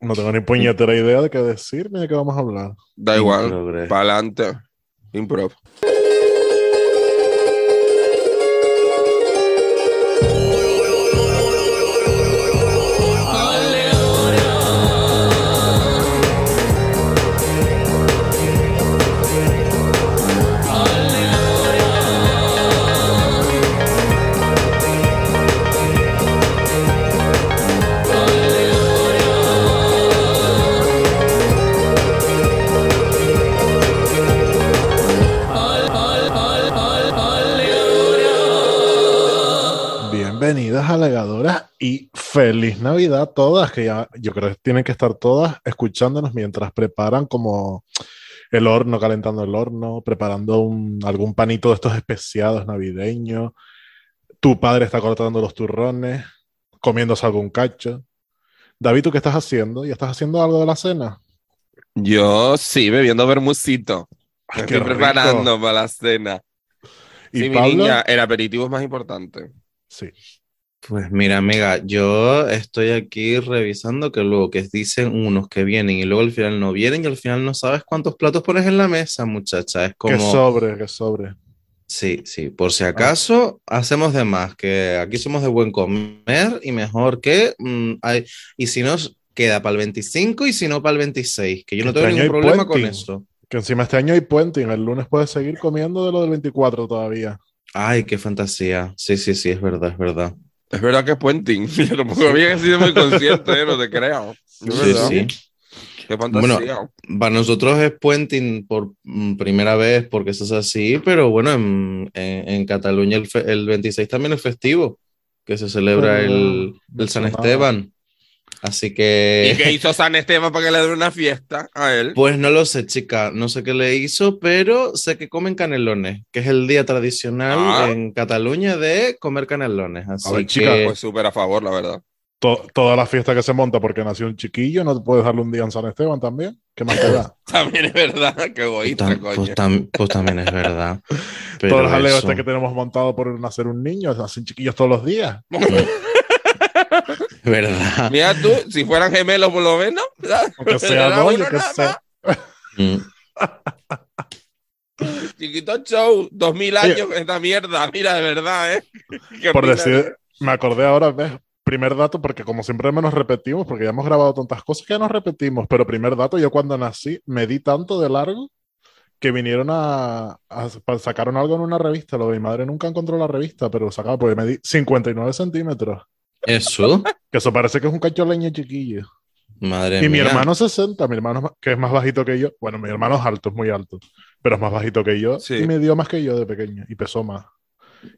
No tengo ni puñetera idea de qué decir ni de qué vamos a hablar. Da igual. Para adelante. Improv. Bienvenidas alegadoras y feliz Navidad a todas, que ya yo creo que tienen que estar todas escuchándonos mientras preparan como el horno, calentando el horno, preparando un- algún panito de estos especiados navideños. Tu padre está cortando los turrones, comiéndose algún cacho. David, ¿tú qué estás haciendo? ¿Ya estás haciendo algo de la cena? Yo sí, bebiendo vermucito. Me estoy rico. preparando para la cena. ¿Y sí, mi niña, el aperitivo es más importante. Sí. Pues mira, amiga, yo estoy aquí revisando que luego que dicen unos que vienen y luego al final no vienen y al final no sabes cuántos platos pones en la mesa, muchacha. Es como, sobre, qué sobre. sí, sí, por si acaso hacemos de más, que aquí somos de buen comer y mejor que mm, hay, y si no, queda para el 25 y si no para el 26, que yo no Este tengo año ningún problema con puenting. eso. Que encima este año hay puente y el lunes puedes seguir comiendo de lo del 24 todavía. Ay, qué fantasía. Sí, sí, sí, es verdad, es verdad. Es verdad que es puenting. Yo tampoco había sido muy consciente, ¿eh? no te creo. Es Sí, verdad. sí. Qué fantasía. Para nosotros es puenting por mm, primera vez porque eso es así, pero bueno, en, en- en Cataluña el, fe- el 26 también es festivo, que se celebra el, el San. Esteban. Así ¿Y que, qué hizo San Esteban para que le dé una fiesta a él? pues no lo sé, chica, no sé qué le hizo, pero sé que comen canelones, que es el día tradicional Ah. en Cataluña de comer canelones. Así ver, chica, que, Pues súper a favor, la verdad. To- toda la fiesta que se monta porque nació un chiquillo, no puedes darle un día en San Esteban también. ¿Qué más te da? También es verdad, qué pues, egoísta, tam- coño. pues tam- pues también es verdad. Pero Todos los aleos eso- este que tenemos montado por nacer un niño, hacen chiquillos todos los días. ¿Verdad? Mira tú, si fueran gemelos por lo menos. ¿verdad? Aunque sea uno yo sé. más. Mm. Chiquito show, dos mil años con esta mierda. Mira, de verdad, ¿eh? Por decir, me acordé ahora, ¿ves? Primer dato, porque como siempre me nos repetimos, porque ya hemos grabado tantas cosas que ya nos repetimos, pero primer dato, yo cuando nací me di tanto de largo que vinieron a, a- sacaron algo en una revista, lo de mi madre nunca encontró la revista, pero sacaba, porque me di 59 centímetros, Eso, que eso parece que es un cacholeño chiquillo. madre Y mi hermano 60, mi hermano ma- que es más bajito que yo. Bueno, mi hermano es alto, es muy alto, pero es más bajito que yo Sí. y me dio más que yo de pequeño y pesó más.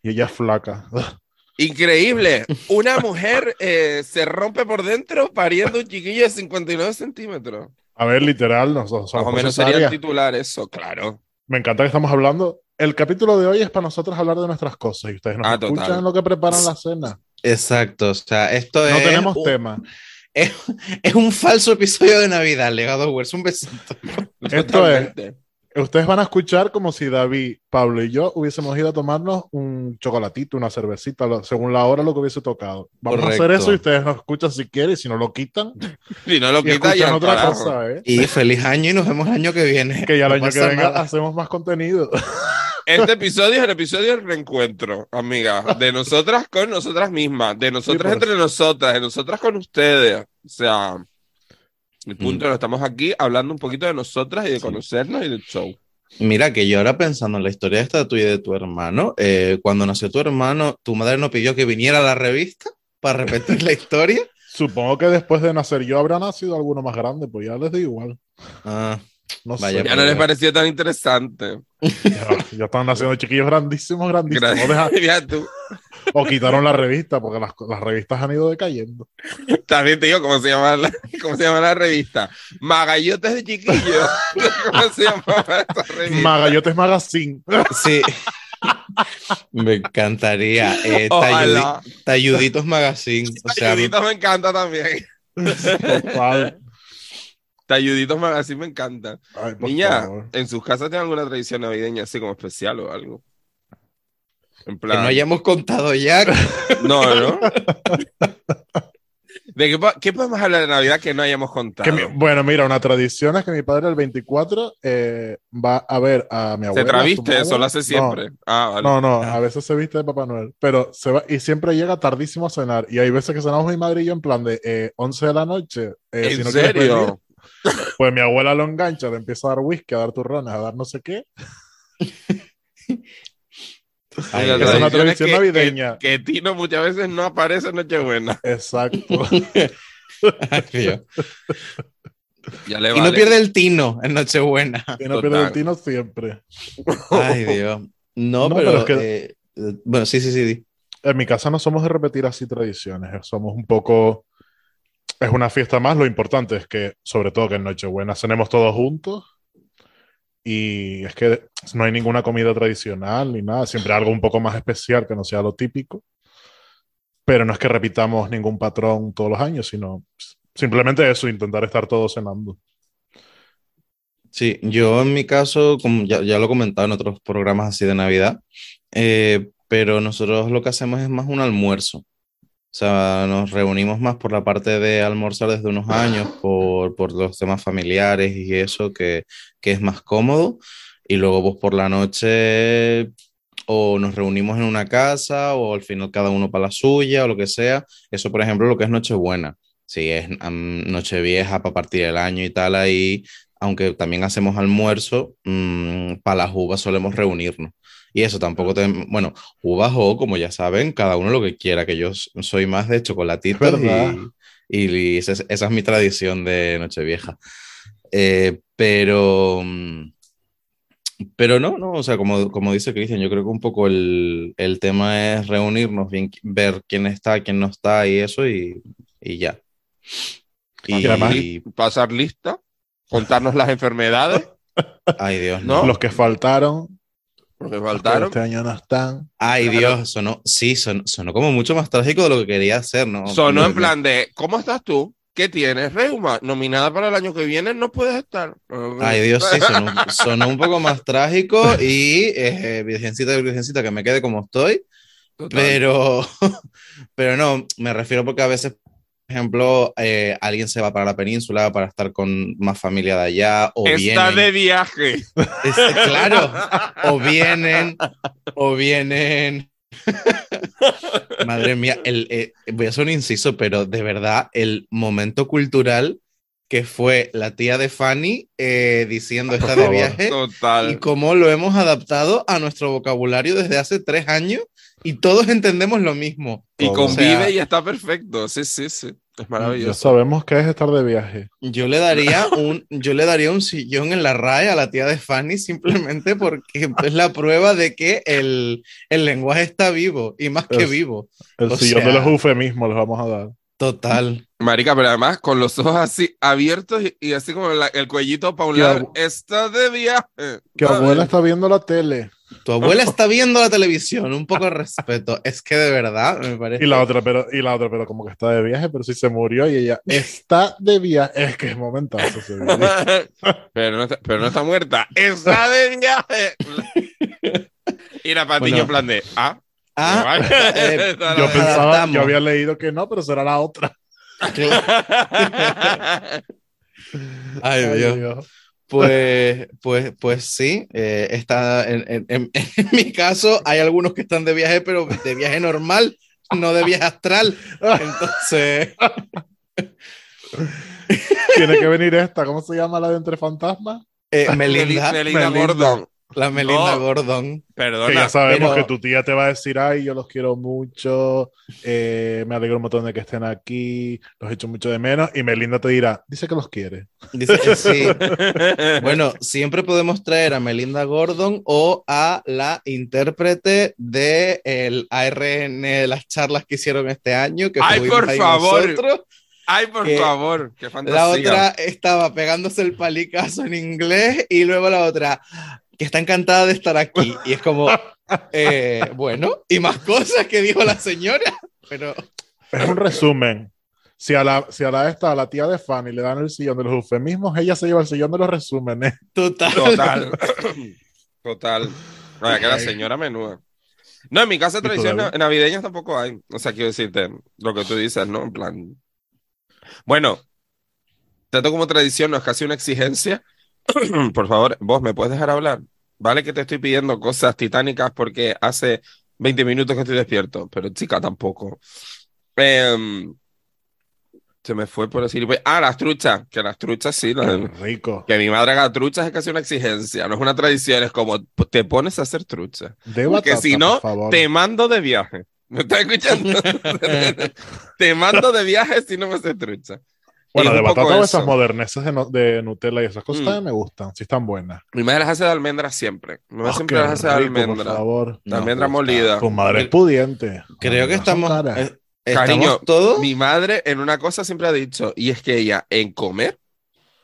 Y ella es flaca. Increíble. Una mujer eh, se rompe por dentro pariendo un chiquillo de 59 centímetros. A ver, literal, nosotros Más o menos sería el titular eso, claro. Me encanta que estamos hablando. El capítulo de hoy es para nosotros hablar de nuestras cosas y ustedes nos Ah, escuchan total. en lo que preparan la cena. Exacto, o sea, esto No es, tenemos un, tema. es, es un falso episodio de Navidad, Legado Wars, un besito. Esto es-. Ustedes van a escuchar como si David, Pablo y yo hubiésemos ido a tomarnos un chocolatito, una cervecita, según la hora lo que hubiese tocado. Vamos a Correcto. hacer eso y ustedes nos escuchan si quieren si no lo quitan Si no lo y quita ya otra carajo. cosa, ¿eh? Y feliz año y nos vemos el año que viene. Que ya el No año que venga nada. hacemos más contenido. Este episodio es el episodio del reencuentro, amiga. De nosotras con nosotras mismas, de nosotras Sí, entre nosotras, de nosotras con ustedes. O sea, el punto Mm. es que estamos aquí hablando un poquito de nosotras y de Sí. conocernos y del show. Mira, que yo ahora pensando en la historia esta de tuya y de tu hermano, eh, cuando nació tu hermano, tu madre no pidió que viniera a la revista para repetir la historia. Supongo que después de nacer yo habrá nacido alguno más grande, pues ya les da igual. Ah, No sé. Vaya, Ya no les pareció tan interesante. Ya, ya están naciendo chiquillos grandísimos, grandísimos. Deja- o quitaron la revista porque las, las revistas han ido decayendo. También te digo, ¿cómo se llama la, cómo se llama la revista? Magayotes de chiquillos. ¿Cómo se llama esa revista? Magayotes Magazine. sí. Me encantaría. Eh. Talludi- Talluditos Magazine. O sea, Talluditos me encanta también. Total. Talluditos Magazine me encanta. Ay, Niña, favor. ¿en sus casas tienen alguna tradición navideña así como especial o algo? En que no hayamos contado ya. No, ¿no? ¿De qué, po- qué podemos hablar de Navidad que no hayamos contado? Que mi- bueno, mira, una tradición es que mi padre el 24 eh, va a ver a mi ¿Se abuela. su traviste? Eso lo hace No, siempre. ah, vale. No, no, a veces se viste de Papá Noel, pero se va y siempre llega tardísimo a cenar. Y hay veces que cenamos mi madre y yo en plan de eh, 11 de la noche. eh, ¿En si no quieres serio? pues mi abuela lo engancha, le empieza a dar whisky, a dar turrones, a dar no sé qué. Ay, Y la es una tradición que- navideña. Que, que Tino muchas veces no aparece en Nochebuena. Exacto. Ay. Ya le Y vale. no pierde el tino en Nochebuena. y no Total. pierde el tino siempre. Ay, Dios. No, No, pero, pero es que- eh, eh, bueno, sí, sí, sí. En mi casa no somos de repetir así tradiciones, eh, somos un poco... Es una fiesta más, lo importante es que, sobre todo que en Nochebuena cenemos todos juntos y es que no hay ninguna comida tradicional ni nada, siempre algo un poco más especial que no sea lo típico, pero no es que repitamos ningún patrón todos los años, sino simplemente eso, intentar estar todos cenando. Sí, yo en mi caso, como ya, ya lo he comentado en otros programas así de Navidad, eh, pero nosotros lo que hacemos es más un almuerzo. O sea, nos reunimos más por la parte de almorzar desde unos años, por, por los temas familiares y eso, que, que es más cómodo. Y luego, pues por la noche, o nos reunimos en una casa, o al final cada uno para la suya, o lo que sea. Eso, por ejemplo, lo que es Nochebuena. Si es am, Nochevieja para partir el año y tal, ahí aunque también hacemos almuerzo, mm, para las uvas solemos reunirnos. Y eso tampoco te... Bueno, uvas o, como ya saben, cada uno lo que quiera, que yo soy más de chocolatitos y, y esa, es, esa es mi tradición de Nochevieja. Eh, pero... mm, Pero no, no, o sea, como, como dice Cristian, yo creo que un poco el, el tema es reunirnos, bien, ver quién está, quién no está y eso, y, y ya. Y, Y además- Pasar lista, contarnos las enfermedades, ay Dios, ¿No? no. Los que faltaron, porque que faltaron. este año no están. Ay, Claro. Dios, sonó, sí, son- sonó como mucho más trágico de lo que quería hacer, ¿no? Sonó Me- en plan de, ¿cómo estás tú? ¿Qué tienes? Reuma, nominada para el año que viene, no puedes estar. Ay, Dios, sí, sonó, sonó un poco más trágico y eh, virgencita, virgencita, que me quede como estoy, Total. pero, pero no, me refiero porque a veces, ejemplo, eh, alguien se va para la península para estar con más familia de allá, o Está vienen, de viaje. Es- claro, o vienen, o vienen. Madre mía, el, eh, voy a hacer un inciso, pero de verdad, el momento cultural que fue la tía de Fanny eh, diciendo está de viaje y Total. cómo lo hemos adaptado a nuestro vocabulario desde hace tres años y todos entendemos lo mismo. Y convive O sea, y está perfecto. Sí, sí, sí. Es Ya maravilloso. sabemos que es estar de viaje. Yo le daría un, yo le daría un sillón en la RAE a la tía de Fanny simplemente porque es la prueba de que el, el lenguaje está vivo y más que Es- vivo. El O sillón sea- de los eufemismos los vamos a dar. Total. Marica, pero además con los ojos así abiertos y, y así como la- el cuellito para un lado. Está de viaje. Que abuela está viendo la tele. Tu abuela está viendo la televisión, un poco de respeto. Es que de verdad me parece. Y la otra, pero, y la otra, pero como que está de viaje, pero sí se murió y ella está de viaje. Es que es momentazo video. pero, no está, pero no está muerta. Está de viaje. Y la patiño Bueno. en plan de, ah, Ah, eh, Yo pensaba, Adaptamos. yo había leído que no, pero será la otra. Ay, Ay, Dios. Pues, pues, pues sí, eh, está en, en- en- en mi caso hay algunos que están de viaje, pero de viaje normal, no de viaje astral. Entonces, Tiene que venir esta. ¿Cómo se llama la de Entre Fantasmas? eh, Melinda, Melinda Melinda. Gordon. La Melinda No. Gordon. Que Perdona. ya sabemos pero- que tu tía te va a decir, ay, yo los quiero mucho, eh, me alegro un montón de que estén aquí, los echo mucho de menos. Y Melinda te dirá, dice que los quiere. Dice que sí. Bueno, siempre podemos traer a Melinda Gordon o a la intérprete de el ARN de las charlas que hicieron este año, que Ay, por ahí favor. nosotros. Ay, por que favor, qué La fantasía. otra estaba pegándose el palicazo en inglés y luego la otra que está encantada de estar aquí. Y es como, eh, bueno, y más cosas que dijo la señora. Pero Es un resumen. Si a la, si a la esta, a la tía de Fanny le dan el sillón de los eufemismos, ella se lleva el sillón de los resúmenes. total. Total. Total. Vaya, que la señora menuda. No, en mi casa tradiciones navideñas tampoco hay. O sea, quiero decirte lo que tú dices, ¿no? En plan, Bueno, trato como tradición, no es casi una exigencia. Por favor, vos me puedes dejar hablar. Vale que te estoy pidiendo cosas titánicas porque hace 20 minutos que estoy despierto, pero chica tampoco. Em, se me fue por decir. Ah, las truchas, que las truchas sí. las- Rico. que mi madre haga truchas es casi una exigencia, no es una tradición, es como te pones a hacer truchas. Porque si no. Te mando de viaje. ¿Me estás escuchando? te mando de viaje si no me haces trucha. Bueno, Y de batata o esas modernesas de, no- de Nutella y esas cosas Mm. también me gustan, sí están buenas. Mi madre las hace de almendras siempre. Mi madre Oh, siempre las hace de rico, por almendra. favor. De almendra Nos gusta. molida. Tu madre es pudiente. Creo que estamos, eh, estamos Cariño, todos. Mi madre en una cosa siempre ha dicho, y es que ella en comer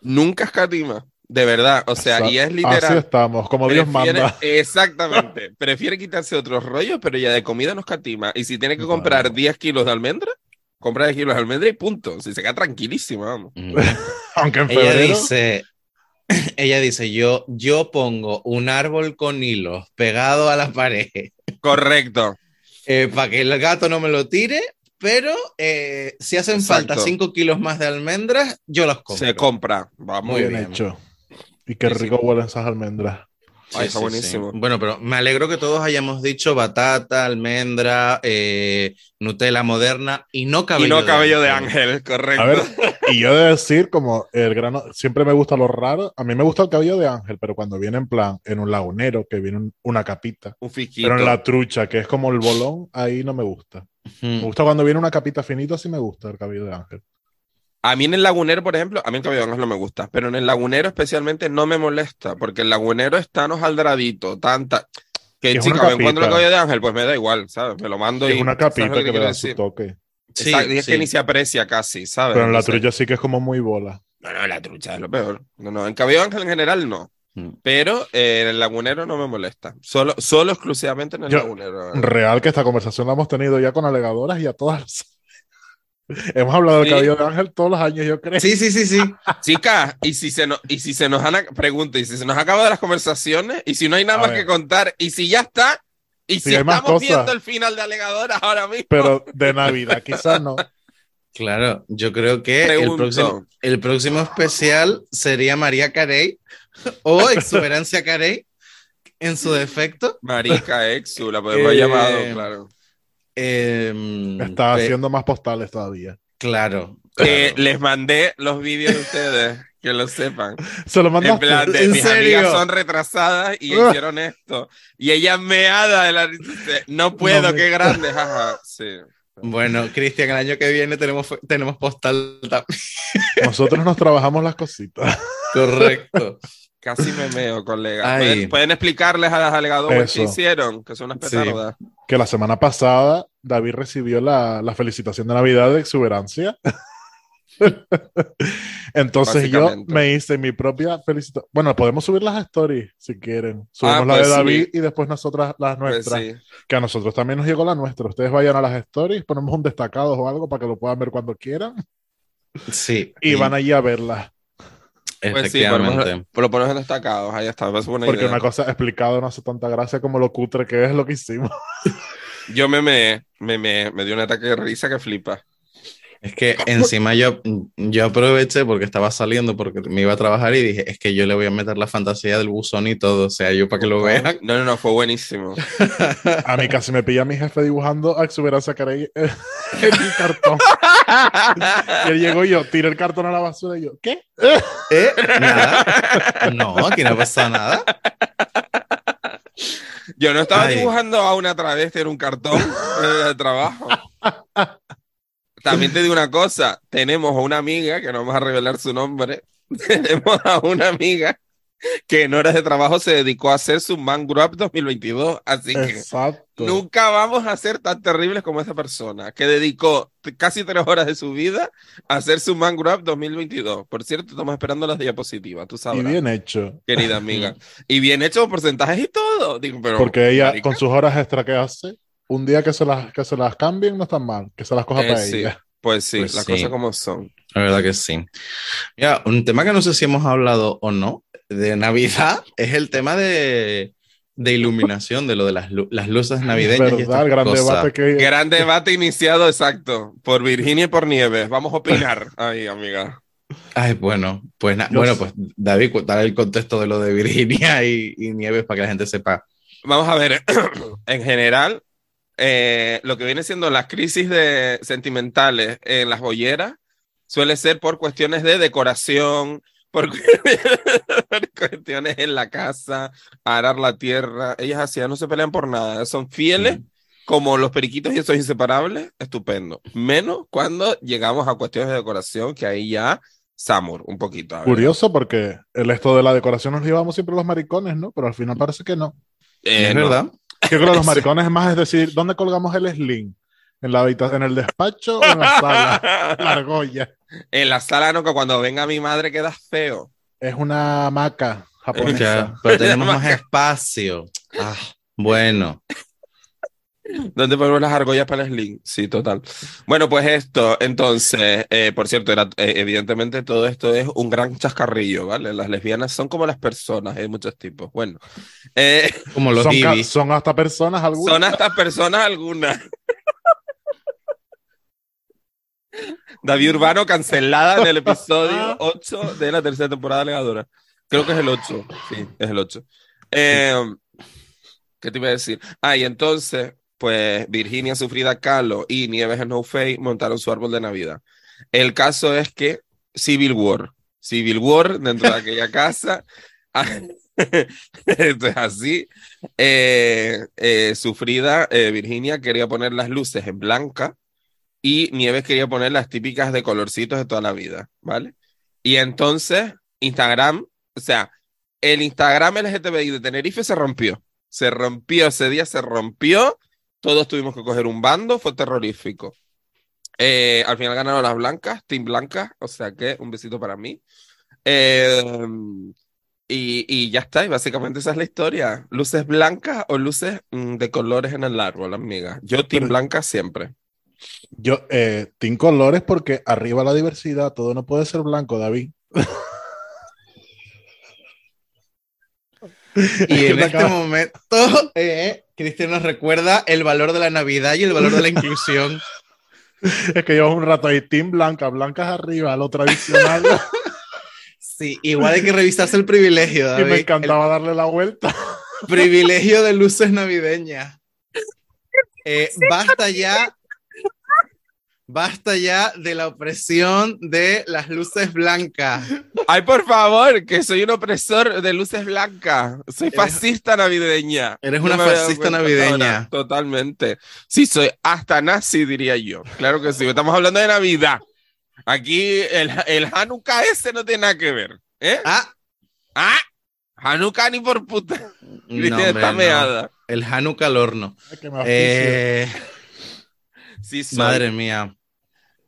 nunca escatima. De verdad. O sea, y es Así literal. estamos, como Dios Prefiere- manda. Exactamente. Prefiere quitarse otros rollos, pero ella de comida no escatima. Y si tiene que Claro. comprar 10 kilos de almendra, compra 10 kilos de almendra y punto. Si se queda tranquilísima, vamos. Mm. Aunque en Ella febrero. dice, ella dice, yo, yo pongo un árbol con hilos pegado a la pared Correcto. para que el gato no me lo tire, pero eh, si hacen Exacto. falta 5 kilos más de almendras, yo los compro. Se compra. Vamos. Muy bien, bien. hecho. Y qué Sí, sí. rico huelen esas almendras. Ay, está buenísimo. Bueno, pero me alegro que todos hayamos dicho batata, almendra, eh, Nutella moderna y no cabello y no cabello de ángel. ángel, correcto. A ver, y yo de decir, como el grano, siempre me gusta lo raro. A mí me gusta el cabello de ángel, pero cuando viene en plan, en un lagunero, que viene un- una capita. Un fisquito. Pero en la trucha, que es como el bolón, ahí no me gusta. Me gusta cuando viene una capita finita, sí me gusta el cabello de ángel. A mí en el lagunero, por ejemplo, a mí el ángel no me gusta, pero en el lagunero especialmente no me molesta, porque el lagunero está no jaldradito, tanta. Que Es chica, me encuentro el cabello de ángel, pues me da igual, ¿sabes? Me lo mando y. es una ¿sabes lo capita que, le quiero da su decir? toque. Sí, Exacto, y es sí. que ni se aprecia casi, ¿sabes? Pero en la Entonces- trucha sí que es como muy bola. No, no, la trucha es lo peor. No, no, en cabello de ángel en general no. Mm. Pero eh, en el lagunero no me molesta. Solo, solo exclusivamente en el Yo- lagunero. Real que esta conversación la hemos tenido ya con alegadoras y a todas. Hemos hablado del Sí. cabello de ángel todos los años, yo creo. Sí, sí, sí, sí. Chicas, y si se nos, y si se nos han, pregunta, y si se nos acaban las conversaciones, y si no hay nada A más ver. que contar, y si ya está, y si estamos cosas. viendo el final de alegadoras ahora mismo. Pero de Navidad quizás no. Claro, yo creo que el próximo, el próximo especial sería María Carey o Exuberancia Carey en su defecto. Marica Exu, la podemos Eh, haber llamado, claro. Em, Está pe- haciendo más postales todavía. Claro. Eh, les mandé los vídeos de ustedes, que lo sepan. Se lo En mandaste. plan, de, ¿En mis serio? amigas son retrasadas y Ah. hicieron esto. Y ella meada de la dice, no puedo, No me- qué grande, jaja. Sí. Bueno, Cristian, el año que viene tenemos, tenemos postal también. Nosotros nos trabajamos las cositas. Correcto. Casi me meo, colega. ¿Pueden, pueden explicarles a las alegadoras qué Eso. hicieron? Que son unas Sí. Que la semana pasada David recibió la, la felicitación de Navidad de exuberancia. Entonces yo me hice mi propia felicitación. Bueno, podemos subir las stories si quieren. Subimos Ah, la pues de sí. David y después nosotras las Pues nuestras. sí. Que a nosotros también nos llegó la nuestra. Ustedes vayan a las stories, ponemos un destacado o algo para que lo puedan ver cuando quieran Sí. y van allí a verla. Pues sí, Efectivamente. lo ponemos en destacados. Ahí está, me hace buena Porque idea. una cosa explicada no hace tanta gracia como lo cutre que es lo que hicimos. Yo me me, me, me, me dio un ataque de risa que flipa. Es que encima yo, yo aproveché porque estaba saliendo, porque me iba a trabajar y dije, es que yo le voy a meter la fantasía del buzón y todo, o sea, yo para que lo vean. No, no, no, fue buenísimo. A mí casi me pilla mi jefe dibujando a exuberancia Carey en el cartón. Y él llegó y yo tiré el cartón a la basura y yo, ¿qué? ¿Eh? Nada. No, aquí no pasa nada. Yo no estaba Ay. dibujando a una travesti en un cartón de trabajo. También te digo una cosa, tenemos a una amiga, que no vamos a revelar su nombre, tenemos a una amiga que en horas de trabajo se dedicó a hacer su Man Grow Up 2022, así que Exacto. nunca vamos a ser tan terribles como esa persona, que dedicó casi tres horas de su vida a hacer su Man Grow Up 2022. Por cierto, estamos esperando las diapositivas, tú Y sabes, bien hecho. querida amiga. Y bien hecho porcentajes y todo. Digo, pero, Porque ella, marica, con sus horas extra que hace, un día que se las, que se las cambien no están mal, que se las coja Eh, para sí. ella. Pues sí, Pues las sí. cosas como son. La verdad que sí. Mira, un tema que no sé si hemos hablado o no de Navidad es el tema de, de iluminación, de lo de las, lu- las luces navideñas. y ¿Verdad? estas El gran cosas. debate que Gran debate iniciado, exacto, por Virginia y por Nieves. Vamos a opinar ahí, amiga. Ay, bueno, pues Yo bueno, pues David, dale el contexto de lo de Virginia y, y Nieves para que la gente sepa. Vamos a ver, en general, eh, lo que viene siendo las crisis de, sentimentales en las bolleras suele ser por cuestiones de decoración, por, cu- por cuestiones en la casa, arar la tierra. Ellas así no se pelean por nada, son fieles. Como los periquitos y esos inseparables, estupendo. Menos cuando llegamos a cuestiones de decoración, que ahí ya Samur, un poquito. Curioso porque el esto de la decoración nos llevamos siempre los maricones, ¿no? Pero al final parece que no. Eh, ¿Es no. verdad? Yo creo que los maricones es más es decir, ¿dónde colgamos el sling? ¿En, la habita- ¿En el despacho o en la sala? La argolla. En la sala no, que cuando venga mi madre queda feo. Es una hamaca japonesa. Ya, pero tenemos más espacio. Ah, bueno. ¿Dónde ponemos las argollas para el sling? Sí, total. Bueno, pues esto, entonces, eh, por cierto, era, eh, evidentemente todo esto es un gran chascarrillo, ¿vale? Las lesbianas son como las personas, hay muchos tipos. Bueno, eh, Como los son, divis. son hasta personas algunas. son hasta personas algunas. David Urbano cancelada en el episodio 8 de la tercera temporada de Legadora. Creo que es el 8. Sí, es el 8. Eh, ¿Qué te iba a decir? Ah, y entonces, pues Virginia Sufrida Kahlo y Nieves Snowfay montaron su árbol de Navidad. El caso es que Civil War, Civil War dentro de aquella casa. Esto es así. Eh, eh, Sufrida, eh, Virginia quería poner las luces en blanca y Nieves quería poner las típicas de colorcitos de toda la vida, ¿vale? Y entonces Instagram, o sea, el Instagram LGTBI de Tenerife se rompió. Se rompió ese día, se rompió. Todos tuvimos que coger un bando, fue terrorífico. Eh, al final ganaron las blancas, Team Blanca, o sea que un besito para mí. Eh, y, y ya está, y básicamente esa es la historia. Luces blancas o luces mm, de colores en el árbol, amiga. Yo Team Pero- Blanca siempre. Yo, eh, Team Colores porque arriba la diversidad, todo no puede ser blanco, David. Y en este momento, eh, Cristian nos recuerda el valor de la Navidad y el valor de la inclusión. Es que llevas un rato ahí, Team Blanca, blancas arriba, lo tradicional. Sí, igual hay que revisarse el privilegio, y David. me encantaba darle la vuelta. El privilegio de luces navideñas. Eh, basta ya. Basta ya de la opresión de las luces blancas. Ay, por favor, que soy un opresor de luces blancas. Soy Eres- fascista navideña. Eres una fascista navideña. ahora. Totalmente. Sí, soy hasta nazi, diría yo. Claro que sí. Estamos hablando de Navidad. Aquí el, el Hanukkah ese no tiene nada que ver. ¿Eh? Ah, Ah, Hanukkah ni por puta. no, está no. meada. El Hanukkah al horno. Ay, auspicia. Eh, Sí, soy. madre mía.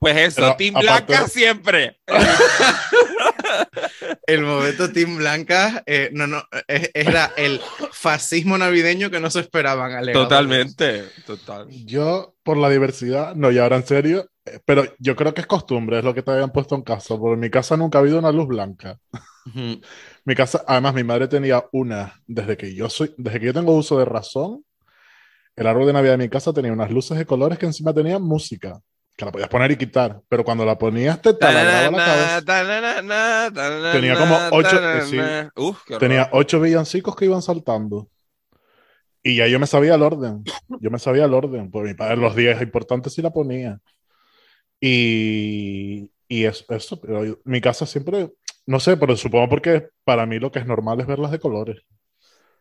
Pues eso, Pero Team Blanca siempre. El momento Team Blanca eh, no, no, eh, era el fascismo navideño que no se esperaban. alegadores. Totalmente. Total. Yo, por la diversidad, no, y ahora en serio, eh, pero yo creo que es costumbre, es lo que te habían puesto en casa, porque en mi casa nunca ha habido una luz blanca. Ujú. Mi casa, además, mi madre tenía una, desde que yo soy, desde que yo tengo uso de razón, el árbol de Navidad de mi casa tenía unas luces de colores que encima tenían música, que la podías poner y quitar, pero cuando la ponías te taladraba la cabeza. Tenía como ocho- eh, sí. Uf. Tenía ocho villancicos que iban saltando. Y ya yo me sabía el orden. Yo me sabía el orden. Pues mi padre los días importantes sí la ponía. Y, y es- eso, pero yo- mi casa siempre, no sé, pero supongo porque para mí lo que es normal es verlas de colores.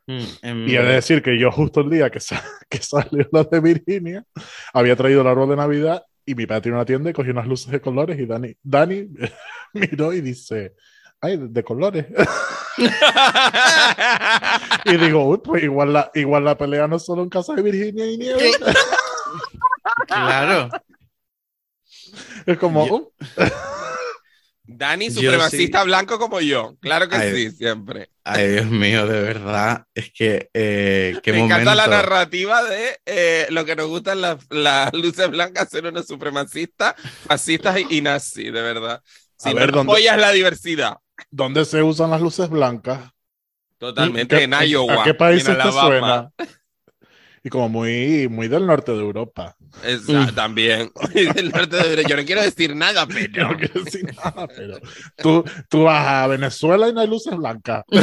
Mm, em, Y de decir que yo justo el día que, sa- que salió la de Virginia, había traído el árbol de Navidad y mi padre tiene una tienda y cogió unas luces de colores y Dani, Dani miró y dice, ay, de, de colores. Y digo, uy, pues igual la, igual la pelea no es solo en casa de Virginia y Nieves. Claro. Es como, Yo- uh, Dani, supremacista blanco como yo. Claro que Ay. sí, siempre. Ay, Dios mío, de verdad. Es que, eh, qué Me momento. encanta la narrativa de eh, lo que nos gustan las, las luces blancas, ser unos supremacistas, fascistas y, y nazi, de verdad. Si A no ver, ¿dónde- apoyas la diversidad. ¿dónde se usan las luces blancas? Totalmente ¿Qué- en Iowa. ¿A qué país en te suena? Y como muy, muy del norte de Europa. Esa- También. Del norte de Europa. Yo no quiero decir nada, Yo pero. no quiero decir nada, pero tú, tú vas a Venezuela y no hay luces blancas.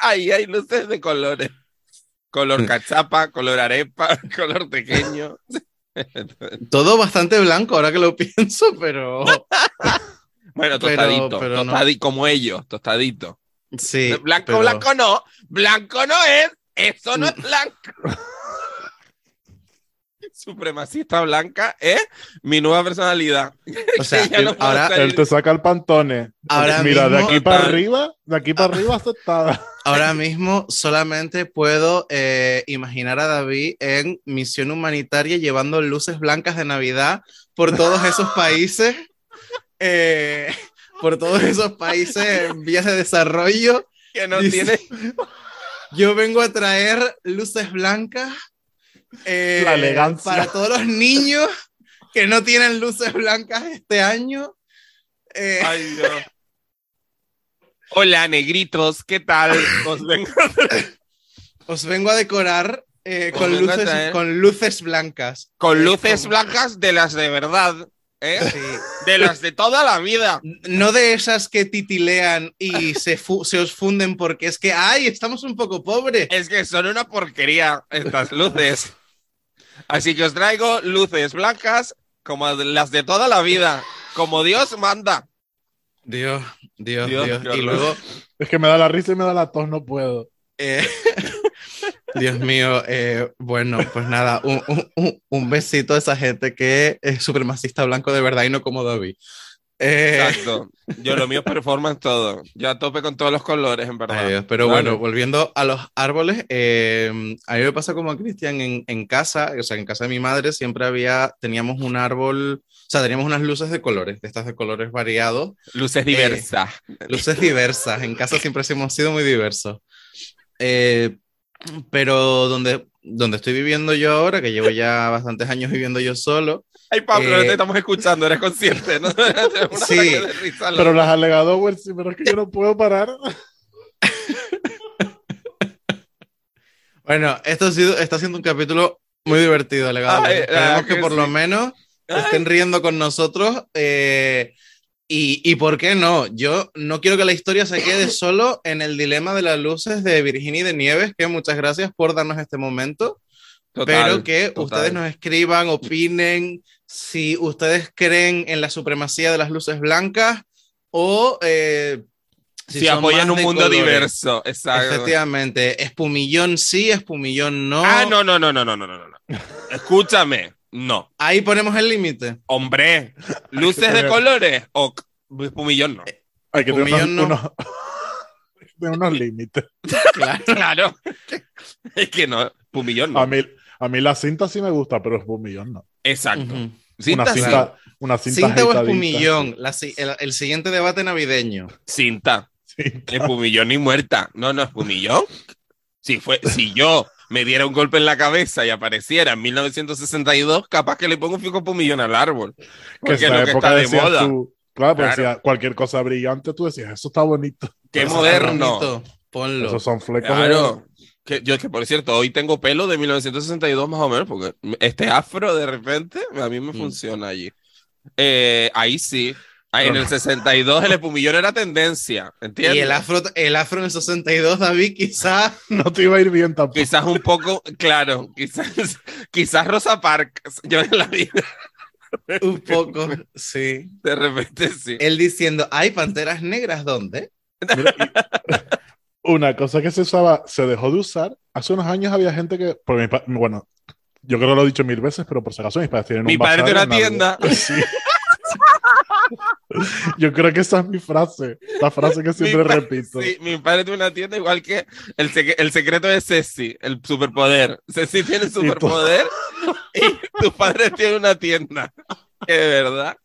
Ahí hay luces de colores. Color cachapa, color arepa, color pequeño. Todo bastante blanco ahora que lo pienso, pero Bueno, Pero- tostadito. pero no. tostadi- Como ellos, tostadito. sí. blanco, pero- blanco no. Blanco no es. Eso no es blanco. Supremacista blanca es mi nueva personalidad. O sea, no ahora. Él te saca el pantone. Ahora Mira, de mismo- aquí para arriba, de aquí para arriba aceptada. ahora mismo solamente puedo eh, imaginar a David en misión humanitaria llevando luces blancas de Navidad por todos esos países, eh, por todos esos países en vías de desarrollo. Que no Dice- tiene. Yo vengo a traer luces blancas eh, La elegancia. para todos los niños que no tienen luces blancas este año. Eh, Ay, Dios. Hola, negritos, ¿qué tal? Os vengo os vengo a decorar eh, con, luces, con luces blancas. con luces blancas de las de verdad, ¿eh? Sí. De las de toda la vida. No de esas que titilean y se, fu- se os funden porque es que, ay, estamos un poco pobres. Es que son una porquería estas luces. Así que os traigo luces blancas como las de toda la vida, como Dios manda. Dios, Dios, Dios, Dios. Y luego, Es que me da la risa y me da la tos, no puedo. eh, Dios mío, eh, bueno, pues nada, un, un- un- besito a esa gente que es supremacista blanco de verdad y no como David. Eh, Exacto. Yo lo mío es performance todo. Yo a tope con todos los colores, en verdad. Dios, pero Claro. bueno, volviendo a los árboles, eh, a mí me pasa como a Cristian en, en casa, o sea, en casa de mi madre siempre había, teníamos un árbol, o sea, teníamos unas luces de colores, de estas de colores variados, Luces diversas. luces diversas, en casa siempre hemos sido muy diversos. Eh, pero donde, donde estoy viviendo yo ahora, que llevo ya bastantes años viviendo yo solo, Ay, Pablo, no Eh, te estamos escuchando, eres consciente, ¿no? Sí. Pero las alegado, güey, sí, pero es que yo no puedo parar. bueno, esto ha sido, está siendo un capítulo muy divertido, legado. Ay, Esperemos que que por lo menos Ay. estén riendo con nosotros. eh, y, y, por qué no? Yo no quiero que la historia se quede solo en el dilema de las luces de Virginia y de Nieves, que muchas gracias por darnos este momento. Total, pero que total. ustedes nos escriban, opinen, si ustedes creen en la supremacía de las luces blancas o eh, si, si apoyan un mundo colores. diverso. Exacto. Efectivamente, espumillón sí, espumillón no. Ah, no, no, no, no, no, no, no. Escúchame no. Ahí ponemos el límite. Hombre, luces de colores o pumillón no. Hay que tener unos, no. límites. Claro. Claro. Es que no, pumillón no. A mí, a mí la cinta sí me gusta, pero es millón no. Exacto. Cinta, una cinta, una cinta, Cinta o agitadita, espumillón, la el, el siguiente debate navideño. Cinta. cinta. Espumillón ni muerta. No, no, espumillón. Si, fue, si yo me diera un golpe en la cabeza y apareciera en 1962, capaz que le pongo un fico espumillón al árbol. Que Porque es lo que época está de moda. tú- claro, pues Claro. decía cualquier cosa brillante, tú decías, eso está bonito. Qué Eso moderno. bonito, Ponlo. Esos son flecos Claro. Que, yo que por cierto, hoy tengo pelo de 1962 más o menos, porque este afro de repente a mí me Mm. funciona allí. Eh, ahí sí. Ahí en el 62 el espumillón era tendencia, ¿entiendes? Y el afro, el afro en el 62, David, quizás. No te iba a ir bien tampoco. Quizás un poco, claro, quizás, quizás Rosa Parks, yo en la vida, Un poco, sí. de repente sí. Él diciendo, hay panteras negras, ¿dónde? Mira, y- una cosa que se usaba, se dejó de usar. Hace unos años había gente que, por mi pa- bueno, yo creo que lo he dicho mil veces, pero por si acaso mis padres tienen Mi un padre bazar tiene en una Navidad. Sí. Yo creo que esa es mi frase, la frase que siempre Mi repito. Sí, mi padre tiene una tienda igual que el, sec- el secreto de Ceci, el superpoder. Ceci tiene superpoder y tu padre tiene una tienda. De verdad.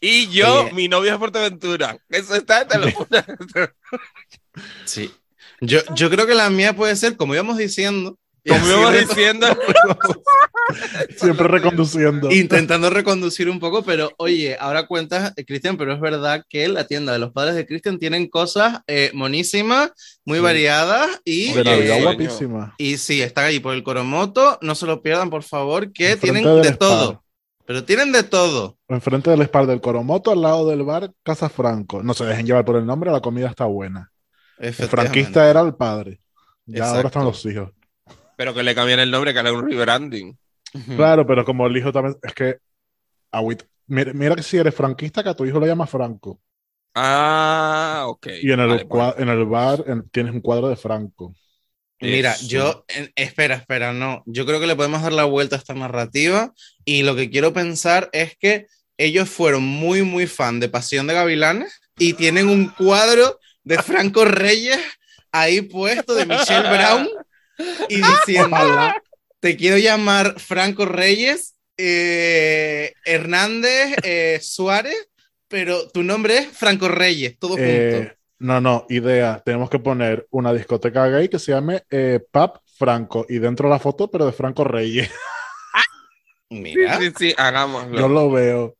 Y yo, Oye. mi novio es Portaventura. Eso está, te lo. Sí. Yo, yo creo que la mía puede ser, como íbamos diciendo, Y Como diciendo, Siempre reconduciendo. intentando reconducir un poco, pero oye, ahora cuentas, eh, Cristian, pero es verdad que la tienda de los padres de Cristian tienen cosas eh, monísimas, muy Sí. variadas y, de Oye, Navidad sueño. guapísima. y sí, están allí por el Coromoto, no se lo pierdan, por favor, que Enfrente tienen de todo, pero tienen de todo. Enfrente del Spar del Coromoto, al lado del bar Casa Franco. No se dejen llevar por el nombre, la comida está buena. El franquista era el padre. Ya ahora están los hijos. Pero que le cambian el nombre, que hagan un rebranding. Claro, pero como el hijo también. Es que. agüita- Mira, mira que si eres franquista, que a tu hijo lo llama Franco. Ah, ok. Y en el, Vale, en el bar en- tienes un cuadro de Franco. Mira, Eso. yo, en- espera, espera, no. Yo creo que le podemos dar la vuelta a esta narrativa y lo que quiero pensar es que ellos fueron muy, muy fan de Pasión de Gavilanes y tienen un cuadro de Franco Reyes ahí puesto de Michelle Brown y diciendo, te quiero llamar Franco Reyes, eh, Hernández, eh, Suárez, pero tu nombre es Franco Reyes, todo junto. Eh, no, no, idea. Tenemos que poner una discoteca gay que se llame eh, Pap Franco y dentro la foto, pero de Franco Reyes. Mira, Sí, sí, sí, hagámoslo. Yo lo veo.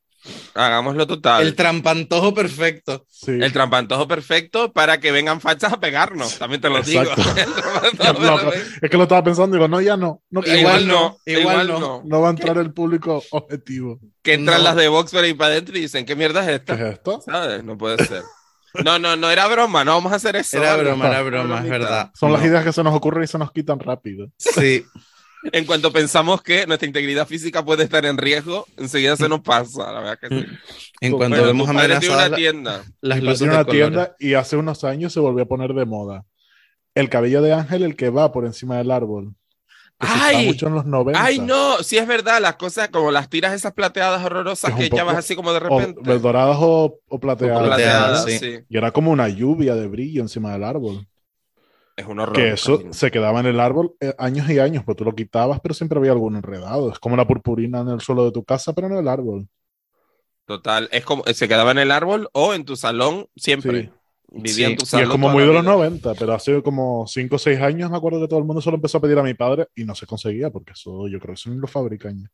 Hagámoslo total. el trampantojo perfecto. Sí. El trampantojo perfecto para que vengan fachas a pegarnos, también te lo digo. Exacto. No, es que lo estaba pensando y digo, no, ya no. No, Igual igual, no, no, igual igual, no. no. no va a entrar el público objetivo. Que entran No. las de Vox por ahí para adentro y dicen, ¿qué mierda es ¿Qué esta? es esto? ¿Sabes? No puede ser. No, no, no era broma, no vamos a hacer eso. Era broma, era broma, es verdad. Son las ideas que se nos ocurren y se nos quitan rápido. Sí, En cuanto pensamos que nuestra integridad física puede estar en riesgo, enseguida se nos pasa, la verdad que sí. en cuanto Bueno, vemos amenazadas una tienda. las luces de una colores. tienda y hace unos años se volvió a poner de moda. El cabello de ángel, el que va por encima del árbol. ¡Ay! mucho en los 90. Ay, no, sí es verdad, las cosas como las tiras esas plateadas horrorosas Es que poco- echabas así como de O repente. doradas o, o plateadas. O plateadas, sí. sí. Y era como una lluvia de brillo encima del árbol. Es un horror. Que eso se quedaba en el árbol eh, años y años, pues tú lo quitabas, pero siempre había algún enredado. Es como la purpurina en el suelo de tu casa, pero no en el árbol. Total, es como se quedaba en el árbol o en tu salón siempre. Sí. Vivía Sí, en tu Y salón. es como muy de los vida. 90, pero hace como 5 o 6 años me acuerdo que todo el mundo solo empezó a pedir a mi padre y no se conseguía, porque eso yo creo que eso ni lo fabrican.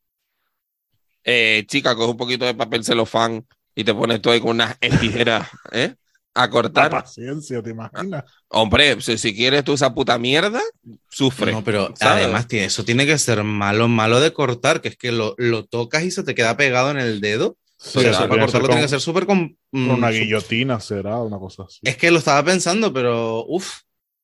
Eh, chica, coge un poquito de papel celofán y te pones todo ahí con unas tijeras, ¿eh? A La cortar. paciencia, ¿te imaginas? Hombre, si, si quieres tú esa puta mierda, sufre. No, pero ¿sabes? además tiene, eso tiene que ser malo, malo de cortar, que es que lo, lo tocas y se te queda pegado en el dedo. Sí, eso para cortarlo ser tiene que con- ser súper con mm, una su- guillotina será, una cosa así. Es que lo estaba pensando, pero uff,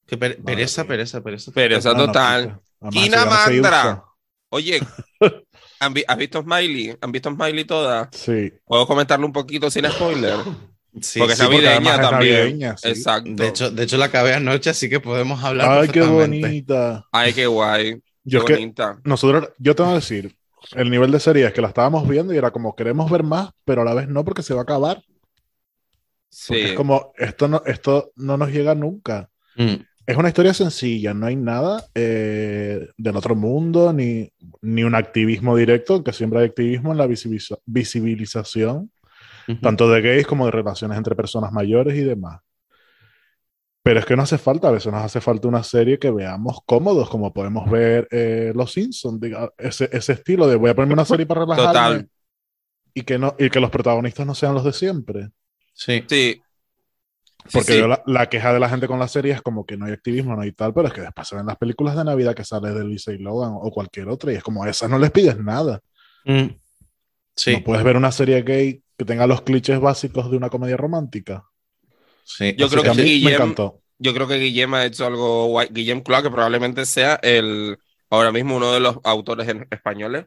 que per- Madre pereza, mía. pereza, pereza. No, no, total. Además, Quina Mandra. Oye, ¿han vi- ¿has visto Smiley? ¿Han visto Smiley toda? Sí. ¿Puedo comentarlo un poquito sin spoiler? Sí, porque es sí, porque navideña es también. navideña, sí. Exacto. de hecho, de hecho la acabé anoche, así que podemos hablar Ay, qué bonita. Ay, qué guay. Yo qué es que bonita. nosotros, yo te voy a decir, el nivel de serie es que la estábamos viendo y era como queremos ver más, pero a la vez no porque se va a acabar. Porque Sí. es como esto no, esto no nos llega nunca. Mm, Es una historia sencilla, no hay nada eh, del otro mundo, ni, ni un activismo directo, que siempre hay activismo en la visibiliza- visibilización, tanto de gays como de relaciones entre personas mayores y demás. Pero es que no hace falta, a veces nos hace falta una serie que veamos cómodos, como podemos ver eh, Los Simpsons, diga, ese, ese estilo de voy a ponerme una serie para relajarme Total. y que, no, y que los protagonistas no sean los de siempre. Sí. Sí. Sí, Porque sí. yo la, la queja de la gente con la serie es como que no hay activismo, no hay tal, pero es que después se ven las películas de Navidad que sale de Lisa y Logan o cualquier otra y es como a esas no les pides nada. Mm, sí, No puedes ver una serie gay que tenga los clichés básicos de una comedia romántica. sí. Yo Así creo que Guillem- me encantó. Yo creo que Guillem ha hecho algo guay. Guillem Clark, que probablemente sea el ahora mismo uno de los autores en- españoles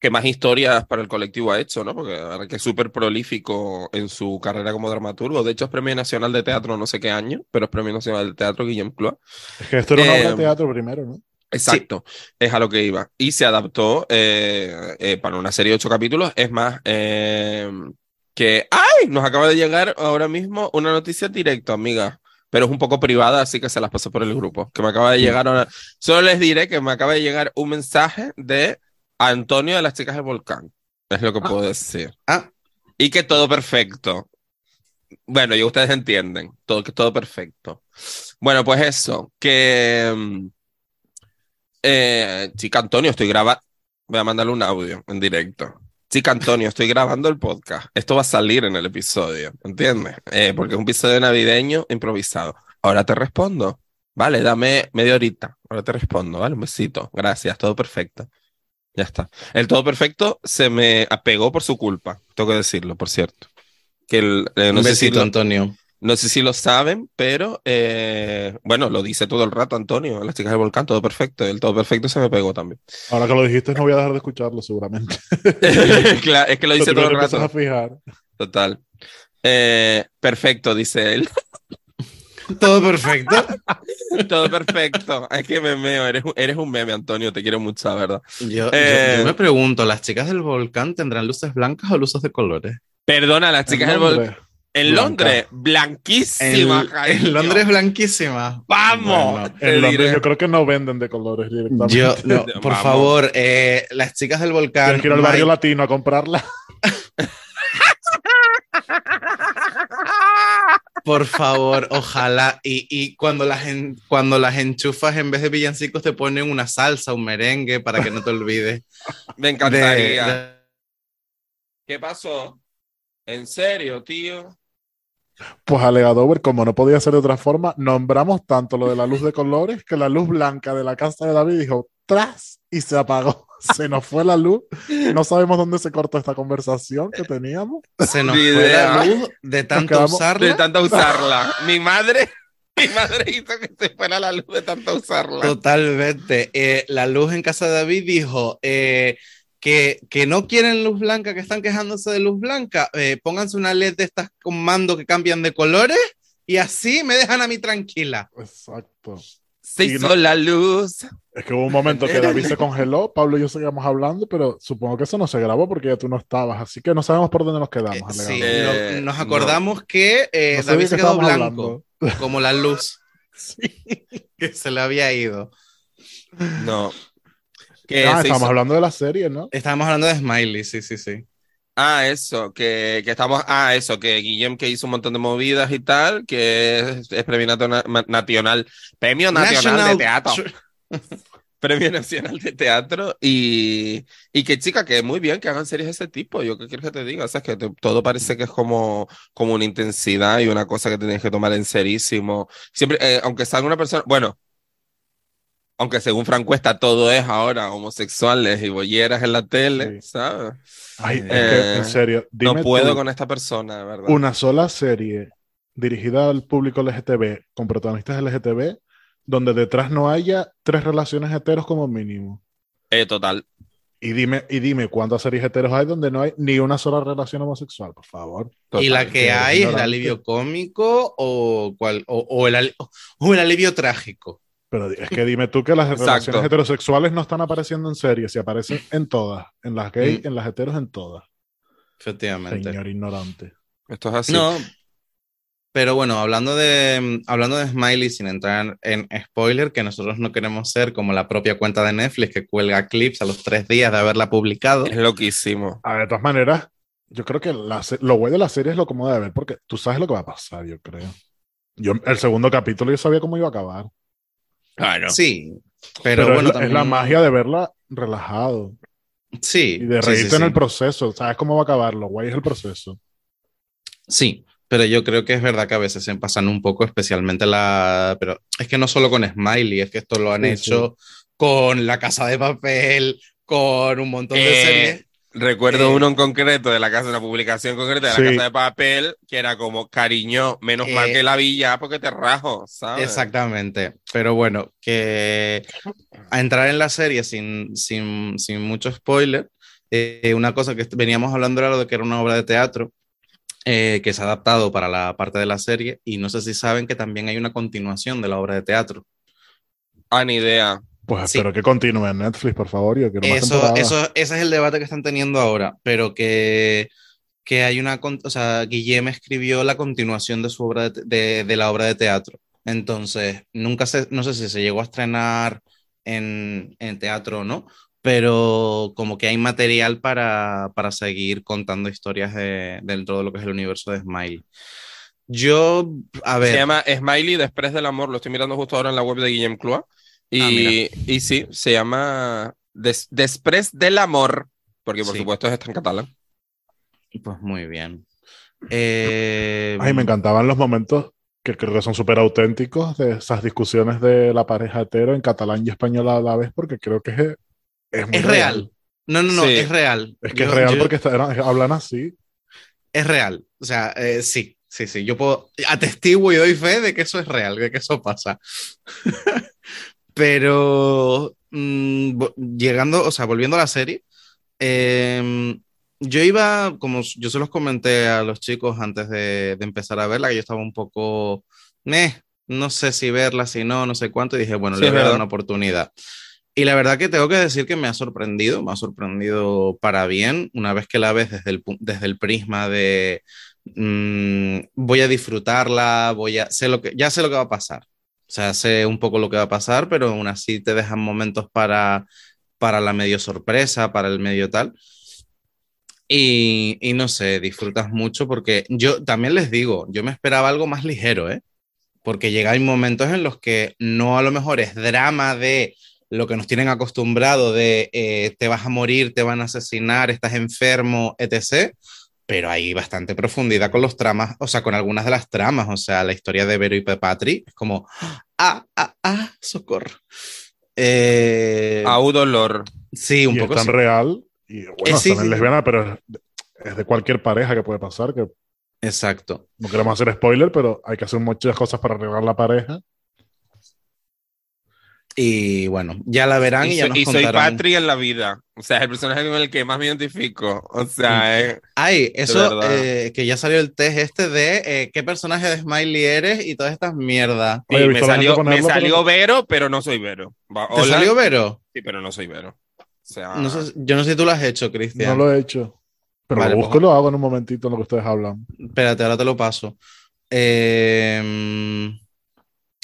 que más historias para el colectivo ha hecho, ¿no? Porque verdad que es súper prolífico en su carrera como dramaturgo. De hecho, es Premio Nacional de Teatro no sé qué año, pero es Premio Nacional de Teatro Guillem Clark. Es que esto era una obra Eh, de teatro primero, ¿no? Exacto, es a lo que iba. Y se adaptó eh, eh, para una serie de ocho capítulos. Es más, eh, que. ¡Ay! Nos acaba de llegar ahora mismo una noticia directa, amiga. Pero es un poco privada, así que se las paso por el grupo. Que me acaba de llegar ahora. Solo les diré que me acaba de llegar un mensaje de Antonio de las Chicas del Volcán. Es lo que puedo decir. Ah, Y que todo perfecto. Bueno, y ustedes entienden, todo, que todo perfecto. Bueno, pues eso, que mm, Eh, chica Antonio, estoy grabando. Voy a mandarle un audio en directo. Chica Antonio, estoy grabando el podcast. Esto va a salir en el episodio, ¿entiendes? Eh, porque es un episodio navideño improvisado. Ahora te respondo. Vale, dame media horita. Ahora te respondo, ¿vale? Un besito. Gracias, todo perfecto. Ya está. El todo perfecto se me apegó por su culpa, tengo que decirlo, por cierto. Que el, eh, no Un si besito, lo- Antonio. No sé si lo saben, pero eh, bueno, lo dice todo el rato Antonio, las chicas del volcán, todo perfecto. El todo perfecto se me pegó también. Ahora que lo dijiste, no voy a dejar de escucharlo seguramente. Claro, es que lo dice todo el a rato. fijar. Total. Eh, perfecto, dice él. Todo perfecto. todo perfecto. Es que me meo, eres, un- eres un meme, Antonio, te quiero mucho, la ¿verdad? Yo, yo- Eh. yo me pregunto, ¿las chicas del volcán tendrán luces blancas o luces de colores? Perdona, las chicas del volcán. En Blanca. Londres, En, blanquísima. en cariño. Londres blanquísima. ¡Vamos! Bueno, En Londres diré. yo creo que no venden de colores directamente. yo, no, por Vamos. favor, eh, las chicas del volcán. Tienes que ir al barrio Mike- latino a comprarla. Por favor, ojalá. Y, y cuando, las en- cuando las enchufas, en vez de villancicos, te ponen una salsa, un merengue, para que no te olvides. Me de- encantaría. de- ¿Qué pasó? ¿En serio, tío? Pues Alegadover, como no podía ser de otra forma, nombramos tanto lo de la luz de colores que la luz blanca de la casa de David dijo tras y se apagó. Se nos fue la luz. No sabemos dónde se cortó esta conversación que teníamos. se nos fue la luz de tanto quedamos- usarla. De tanta usarla. Mi madre, mi madre hizo que se fuera la luz de tanta usarla. Totalmente. Eh, la luz en casa de David dijo eh, que, que no quieren luz blanca, que están quejándose de luz blanca. Eh, pónganse una LED de estas con mando que cambian de colores y así me dejan a mí tranquila. Exacto. Se hizo no- la luz. Es que hubo un momento que David se congeló, Pablo y yo seguíamos hablando, pero supongo que eso no se grabó porque ya tú no estabas, así que no sabemos por dónde nos Eh, quedamos. sí, Alegadover. Eh, no- nos no. acordamos que eh, No de David se quedó blanco, hablando. como la luz que se le había ido. No. Que Ah, estamos hizo- hablando de la serie, ¿no? Estábamos hablando de Smiley, sí, sí, sí. Ah, eso, que, que estamos. Ah, eso, que Guillem que hizo un montón de movidas y tal, que es, es premio nacional, premio nacional de teatro. Premio Nacional de Teatro y, y que chica, que muy bien que hagan series de ese tipo. Yo qué quiero que te diga, o sea, es que te- todo parece que es como, como una intensidad y una cosa que tienes que tomar en serísimo. Siempre, eh, aunque salga una persona, bueno, aunque según Francuesta todo es ahora homosexuales y bolleras en la tele, Sí. ¿sabes? Ay, es que, Eh, en serio, dime no puedo tú, con esta persona, de verdad. una sola serie dirigida al público LGTB, con protagonistas LGTB, donde detrás no haya tres relaciones heteros como mínimo. Eh, total. Y dime, y dime cuántas series heteros hay donde no hay ni una sola relación homosexual, por favor. ¿Y la que hay es el alivio cómico o, cuál, o, o el, ali- o el alivio trágico? Pero es que dime tú que las Exacto. relaciones heterosexuales no están apareciendo en series, y aparecen en todas, en las gays, Mm. en las heteros, en todas. Efectivamente. Señor ignorante. Esto es así. No, pero bueno, hablando de, hablando de Smiley, sin entrar en spoiler, que nosotros no queremos ser como la propia cuenta de Netflix que cuelga clips a los tres días de haberla publicado. Es loquísimo. A ver, de todas maneras, yo creo que la lo bueno de la serie es lo cómodo de ver, porque tú sabes lo que va a pasar, yo creo. Yo, el segundo capítulo yo sabía cómo iba a acabar. Claro. Sí, Pero, bueno, también... es la magia de verla relajado Sí, y de reírte sí, en sí. el proceso. Sabes cómo va a acabar, lo guay es el proceso. Sí, pero yo creo que es verdad que a veces se pasan un poco, especialmente la... Pero es que no solo con Smiley, es que esto lo han Sí, hecho con La Casa de Papel, con un montón de Eh, series. Recuerdo Eh, uno en concreto de la casa, una publicación concreta de Sí. la casa de papel, que era como cariño, menos Eh, mal que la vi ya porque te rajo, ¿sabes? Exactamente. Pero bueno, que a entrar en la serie sin, sin, sin mucho spoiler, eh, una cosa que veníamos hablando era lo de que era una obra de teatro eh, que se ha adaptado para la parte de la serie y no sé si saben que también hay una continuación de la obra de teatro. Ah, ni idea. Pues Sí. espero que continúe en Netflix, por favor. Yo quiero más Eso, eso, ese es el debate que están teniendo ahora, pero que, que hay una, o sea, Guillem escribió la continuación de su obra de, de- de la obra de teatro. Entonces, nunca sé, no sé si se llegó a estrenar en, en teatro o no, pero como que hay material para, para seguir contando historias de, dentro de lo que es el universo de Smile. Yo, a ver, Se llama Smiley Después del Amor, lo estoy mirando justo ahora en la web de Guillem Cloa. Y, mira. y sí, se llama Des- Després del amor, porque por Sí. supuesto está en catalán. Pues muy bien. Eh, Ay, me encantaban los momentos que creo que son súper auténticos de esas discusiones de la pareja hetero en catalán y español a la vez, porque creo que es, es muy Es real. No, no, no, Sí. es real. Es que Yo- es real yo- porque está- hablan así. Es real. O sea, eh, sí, sí, sí. Yo puedo atestiguo y doy fe de que eso es real, de que eso pasa. Pero mm, vo- llegando, o sea, volviendo a la serie, em, yo iba, como yo se los comenté a los chicos antes de, de empezar a verla, que yo estaba un poco, meh, no sé si verla, si no, no sé cuánto, y dije, bueno, Sí, le voy a dar una oportunidad. Y la verdad que tengo que decir que me ha sorprendido, me ha sorprendido para bien, una vez que la ves desde el, desde el prisma de mm, voy a disfrutarla, voy a, sé lo que, ya sé lo que va a pasar. Sea, sé un poco lo que va a pasar, pero aún así te dejan momentos para, para la medio sorpresa, para el medio tal. Y, y no sé, disfrutas mucho porque yo también les digo, yo me esperaba algo más ligero, ¿eh? Porque llega hay momentos en los que no a lo mejor es drama de lo que nos tienen acostumbrado de eh, te vas a morir, te van a asesinar, estás enfermo, etc. Pero hay bastante profundidad con los tramas, o sea, con algunas de las tramas, o sea, la historia de Vero y Pepatri es como, ah, ah, ah, socorro. Eh, Au dolor. sí, un y poco es tan sí. real. Y bueno, Eh, sí, también sí, lesbiana, pero es, es de cualquier pareja que puede pasar. Que Exacto. no queremos hacer spoiler, pero hay que hacer muchas cosas para arreglar la pareja. Y bueno, ya la verán y, Y, ya soy, nos y soy contarán. Patri en la vida. O sea, es el personaje con el que más me identifico. O sea, es- Ay, eso eh, que ya salió el test este de eh, qué personaje de Smiley eres y todas estas mierdas. Oye, sí, me salió, me ponerlo, pero salió no- Vero, pero no soy Vero. Va, ¿Te hola. salió Vero? Sí, pero no soy Vero. O sea, No sé, yo no sé si tú lo has hecho, No Cristian. lo he hecho. Pero Vale, lo busco pues- y lo hago en un momentito en lo que ustedes hablan. Espérate, ahora te lo paso. Eh,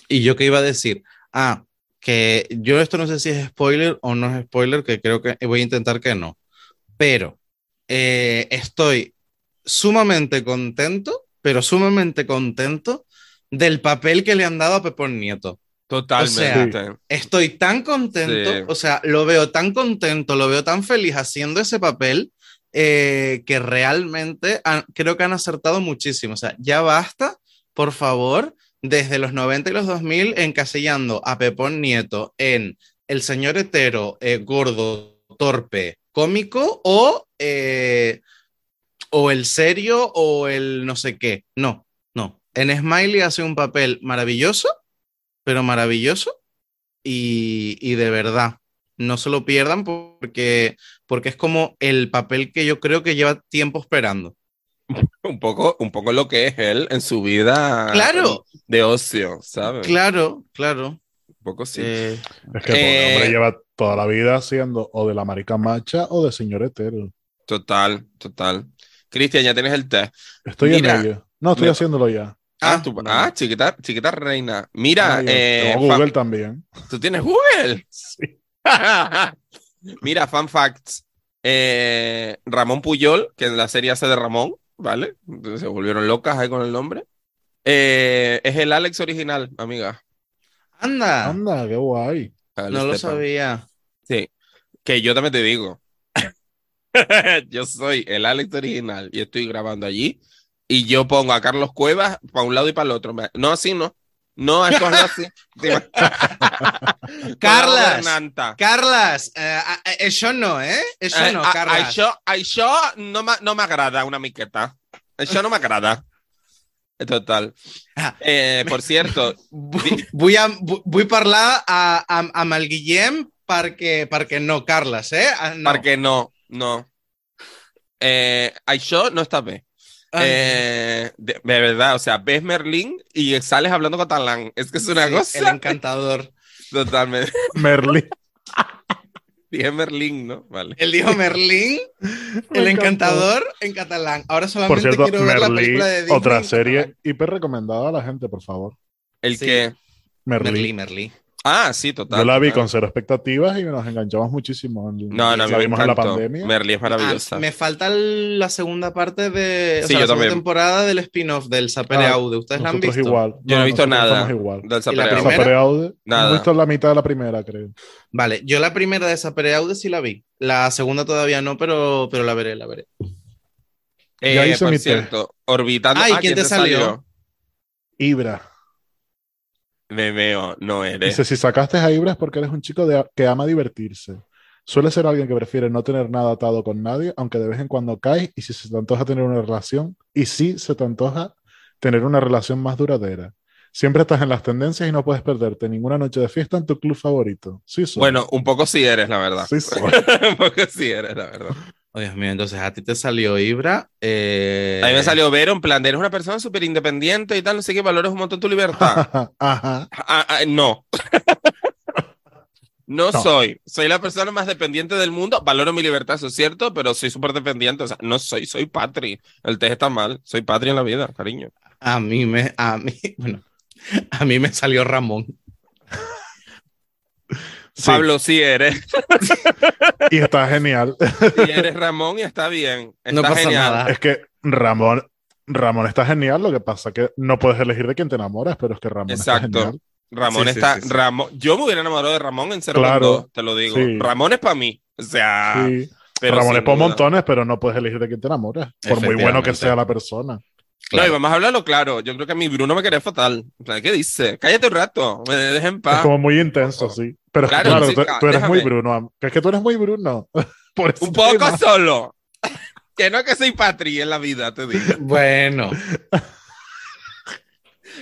y yo qué iba a decir. Ah, que yo esto no sé si es spoiler o no es spoiler, que creo que voy a intentar que no. Pero eh, estoy sumamente contento, pero sumamente contento del papel que le han dado a Pepón Nieto. totalmente. Estoy tan contento, Sí. o sea, lo veo tan contento, lo veo tan feliz haciendo ese papel eh, que realmente han- creo que han acertado muchísimo. O sea, ya basta, por favor, desde los 90 y los 2000 encasillando a Pepón Nieto en el señor hetero, eh, gordo, torpe, cómico o, eh, o el serio o el no sé qué. No, no. En Smiley hace un papel maravilloso, pero maravilloso y, y de verdad, no se lo pierdan porque, porque es como el papel que yo creo que lleva tiempo esperando. Un poco, un poco lo que es él en su vida Claro, de ocio, ¿sabes? claro, claro. Un poco sí. Eh, Es que el pobre Eh, hombre lleva toda la vida siendo o de la marica macha o de señor hetero. Total, total. Cristian, ya tienes el test. Estoy Mira, en ello. No, estoy me- haciéndolo ya. Ah, Ah, ah, chiquita, chiquita reina. Mira, Ah, eh, tengo Google también. ¿tú tienes Google? Sí. Mira, fun facts. Eh, Ramón Puyol, que en la serie hace de Ramón, ¿vale? Entonces se volvieron locas ahí con el nombre. Eh, es el Alex original, amiga. anda, Anda, qué guay. No lo sabía. Sí, que yo también te digo. yo soy el Alex original y estoy grabando allí. Y yo pongo a Carlos Cuevas para un lado y para el otro. No, así no. No, esto es así. Carlas. Carlas, eh, eh, eso no, ¿eh? Eso Eh, no, a- Carlas. Això, això no m'ha- no m'agrada una miqueta. Això no m'agrada. Total. Ah. Eh, por cierto, Vull, a, vull parlar a, a, amb el Guillem perquè, perquè no, Carles, eh? Ah, No. porque no, no. Eh, això no está bien. Eh, de, de verdad, o sea, ves Merlín y sales hablando catalán. Es que es una sí, cosa El encantador. totalmente. Merlin. Dije Merlín, ¿no? Vale. Él dijo Merlín, Me el encantador en catalán. Ahora Por solamente cierto, quiero ver la película de Disney. otra serie hiper recomendada a la gente, por favor. El Sí. que. Merlí. Merlí, Merlí. Ah, sí, total. Yo la vi total. con cero expectativas y nos enganchamos muchísimo. en- No, no, la me vimos en la pandemia. Merlí es maravillosa. Ah, me falta la segunda parte de. O Sí, sea, yo la segunda también. temporada del spin-off del Sapere Ah, Aude. ¿Ustedes la han Nosotros visto? igual. Yo no he visto nada estamos igual. del ¿Y la Sapere Aude. primera? Sapere Aude, Nada. Hemos visto la mitad de la primera, creo. Vale, yo la primera de Sapere Aude sí la vi. La segunda todavía no, pero, pero la veré, la veré. Eh, Ya hice por mi cierto, orbitando. Ay, Ah, ¿quién te salió? Ibra. Me veo, no eres. Dice, si sacaste a Ibra es porque eres un chico de- que ama divertirse. Suele ser alguien que prefiere no tener nada atado con nadie, aunque de vez en cuando caes y si se te antoja tener una relación, y si se te antoja tener una relación más duradera. Siempre estás en las tendencias y no puedes perderte ninguna noche de fiesta en tu club favorito. Sí, soy. Bueno, un poco sí eres, la verdad. Sí soy. un poco sí eres, la verdad. Oh, Dios mío, entonces a ti te salió Ibra. eh, A mí me salió Vero en plan, de, eres una persona súper independiente y tal, no sé qué, valoras un montón tu libertad. Ajá. Ah, ah, no. No, No. soy. Soy la persona más dependiente del mundo. Valoro mi libertad, eso es cierto, pero soy súper dependiente. O sea, no soy, soy patri. El test está mal. Soy patri en la vida, cariño. A mí me, a mí, bueno, a mí me salió Ramón. Sí, Pablo, sí eres. Y está genial. Sí eres Ramón y está bien. Está No pasa genial. nada. Es que Ramón, Ramón está genial, lo que pasa que no puedes elegir de quién te enamoras, pero es que Ramón Exacto. está genial. Ramón Sí, está. sí, sí. Ramón, yo me hubiera enamorado de Ramón en 0 Claro. te lo digo. Sí. Ramón es para mí. O sea, Sí. pero Ramón es por duda. montones, pero no puedes elegir de quién te enamoras, por muy bueno que sea la persona. No, y vamos a hablarlo claro. Yo creo que a mi Bruno me quería fatal. ¿qué dice? Cállate un rato. Me dejes en paz. Es como muy intenso, sí. Pero Claro, claro, tú, eres déjame. muy Bruno. es que tú eres muy Bruno. Por Un poco tema. solo. que no es que soy patri en la vida, te digo. Bueno,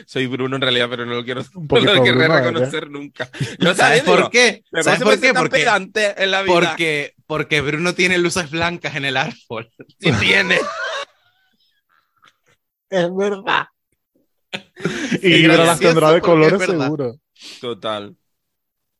Soy Bruno en realidad, pero no lo quiero, no lo querré Bruno, ¿eh? reconocer nunca. Yo ¿sabes digo, por qué? Me ¿Sabes parece por qué? Porque, en la vida. porque, porque Bruno tiene luces blancas en el árbol. Sí tiene. Es verdad. Y Es Ibra las tendrá de colores seguro. Total.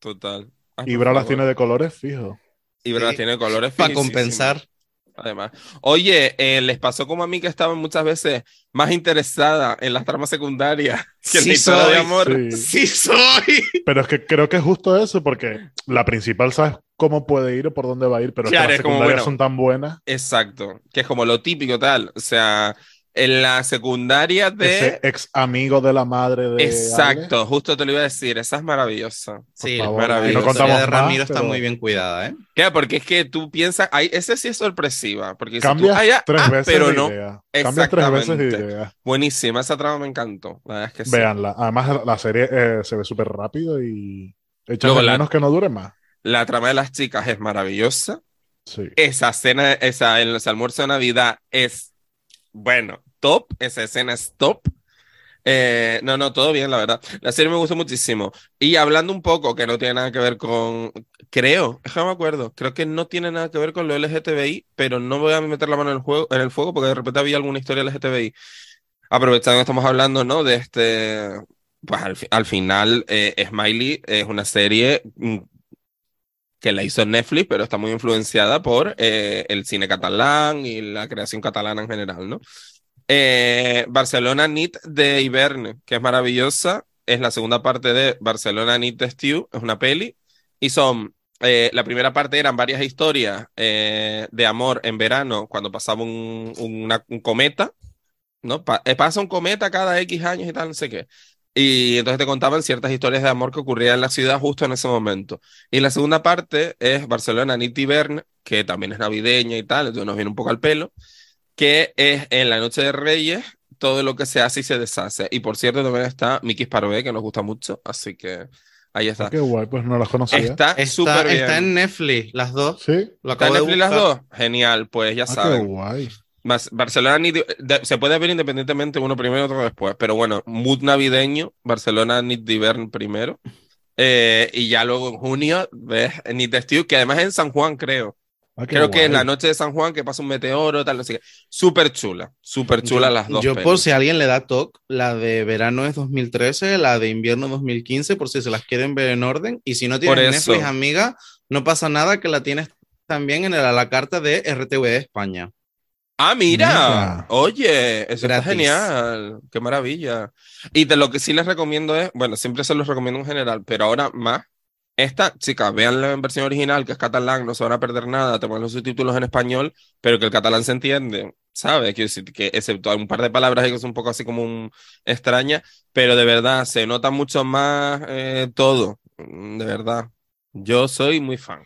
Total. Ibra las favor. tiene de colores fijo. Ibra las tiene de colores Para finísimos. compensar. Además. Oye, eh, les pasó como a mí que estaba muchas veces más interesada en las tramas secundarias que en Sí la historia de soy. amor. Sí. Sí soy. Pero es que creo que es justo eso, porque la principal sabes cómo puede ir o por dónde va a ir, pero es que las es como, secundarias bueno, son tan buenas. Exacto. Que es como lo típico tal. O sea, en la secundaria de. Ese ex amigo de la madre de. Exacto, justo te lo iba a decir. Esa es maravillosa. Sí, favor, la maravilloso. historia No contamos de más, Ramiro está pero- muy bien cuidada, ¿eh? Claro, porque es que tú piensas, ay, ese sí es sorpresiva, porque tú, Cambias ah, ya, tres ah, veces pero de no. idea. Cambias tres veces de Exactamente. idea. Buenísima, esa trama me encantó. La verdad es que sí. Véanla. Además, la serie eh, se ve súper rápido y Luego de la- menos que no dure más. La trama de las chicas es maravillosa. Sí. Esa cena, esa, el almuerzo de Navidad es, bueno, top. Esa escena es top. Eh, no, no, todo bien, la verdad. La serie me gustó muchísimo. Y hablando un poco, que no tiene nada que ver con, creo, es que no me acuerdo, creo que no tiene nada que ver con lo LGTBI, pero no voy a meter la mano en el, juego, en el fuego porque de repente había alguna historia LGTBI. Aprovechando que estamos hablando, ¿no? De este, pues al, fi- al final, eh, Smiley es una serie mm, que la hizo Netflix, pero está muy influenciada por eh, el cine catalán y la creación catalana en general, ¿no? Eh, Barcelona Nit de Iberne, que es maravillosa, es la segunda parte de Barcelona Nit de Stew, es una peli, y son, eh, la primera parte eran varias historias eh, de amor en verano, cuando pasaba un, una- un cometa, ¿no? Pa- eh, pasa un cometa cada X años y tal, no sé qué. Y entonces te contaban ciertas historias de amor que ocurrían en la ciudad justo en ese momento. Y la segunda parte es Barcelona Nit d'Hivern, que también es navideña y tal, entonces nos viene un poco al pelo, que es en la Noche de Reyes todo lo que se hace y se deshace. Y por cierto, también está Miki Sparvé, que nos gusta mucho, así que ahí está. Ah, Qué guay, pues no las conocía. Está Está, súper bien. está en Netflix, las dos. Sí. Lo ¿Está en Netflix las dos? Genial, pues ya Ah, qué guay. Barcelona Nit- de- se puede ver independientemente uno primero y otro después, pero bueno, mood navideño, Barcelona Nit d'Hivern primero, eh, y ya luego en junio ves de Stew, que además es en San Juan, creo. Ah, Creo que en la guay. noche de San Juan que pasa un meteoro, tal, no sé qué. Súper chula, súper chula Yo- las dos. Yo, pelis. por si alguien le da TOC, la de verano es 2013, la de invierno 2015, por si se las quieren ver en orden. Y si no tienes. Netflix, amiga, no pasa nada que la tienes también en el a la carta de RTV España. Ah, mira. Mira. Oye, eso Gratis. está genial. Qué maravilla. Y de lo que sí les recomiendo es, bueno, siempre se los recomiendo en general, pero ahora más. Esta, chica, véanla en versión original, que es catalán, no se van a perder nada, te ponen los subtítulos en español, pero que el catalán se entiende, ¿sabes? Quiero decir que excepto un par de palabras que son un poco así como un extraña, pero de verdad se nota mucho más eh, todo, de verdad. Yo soy muy fan.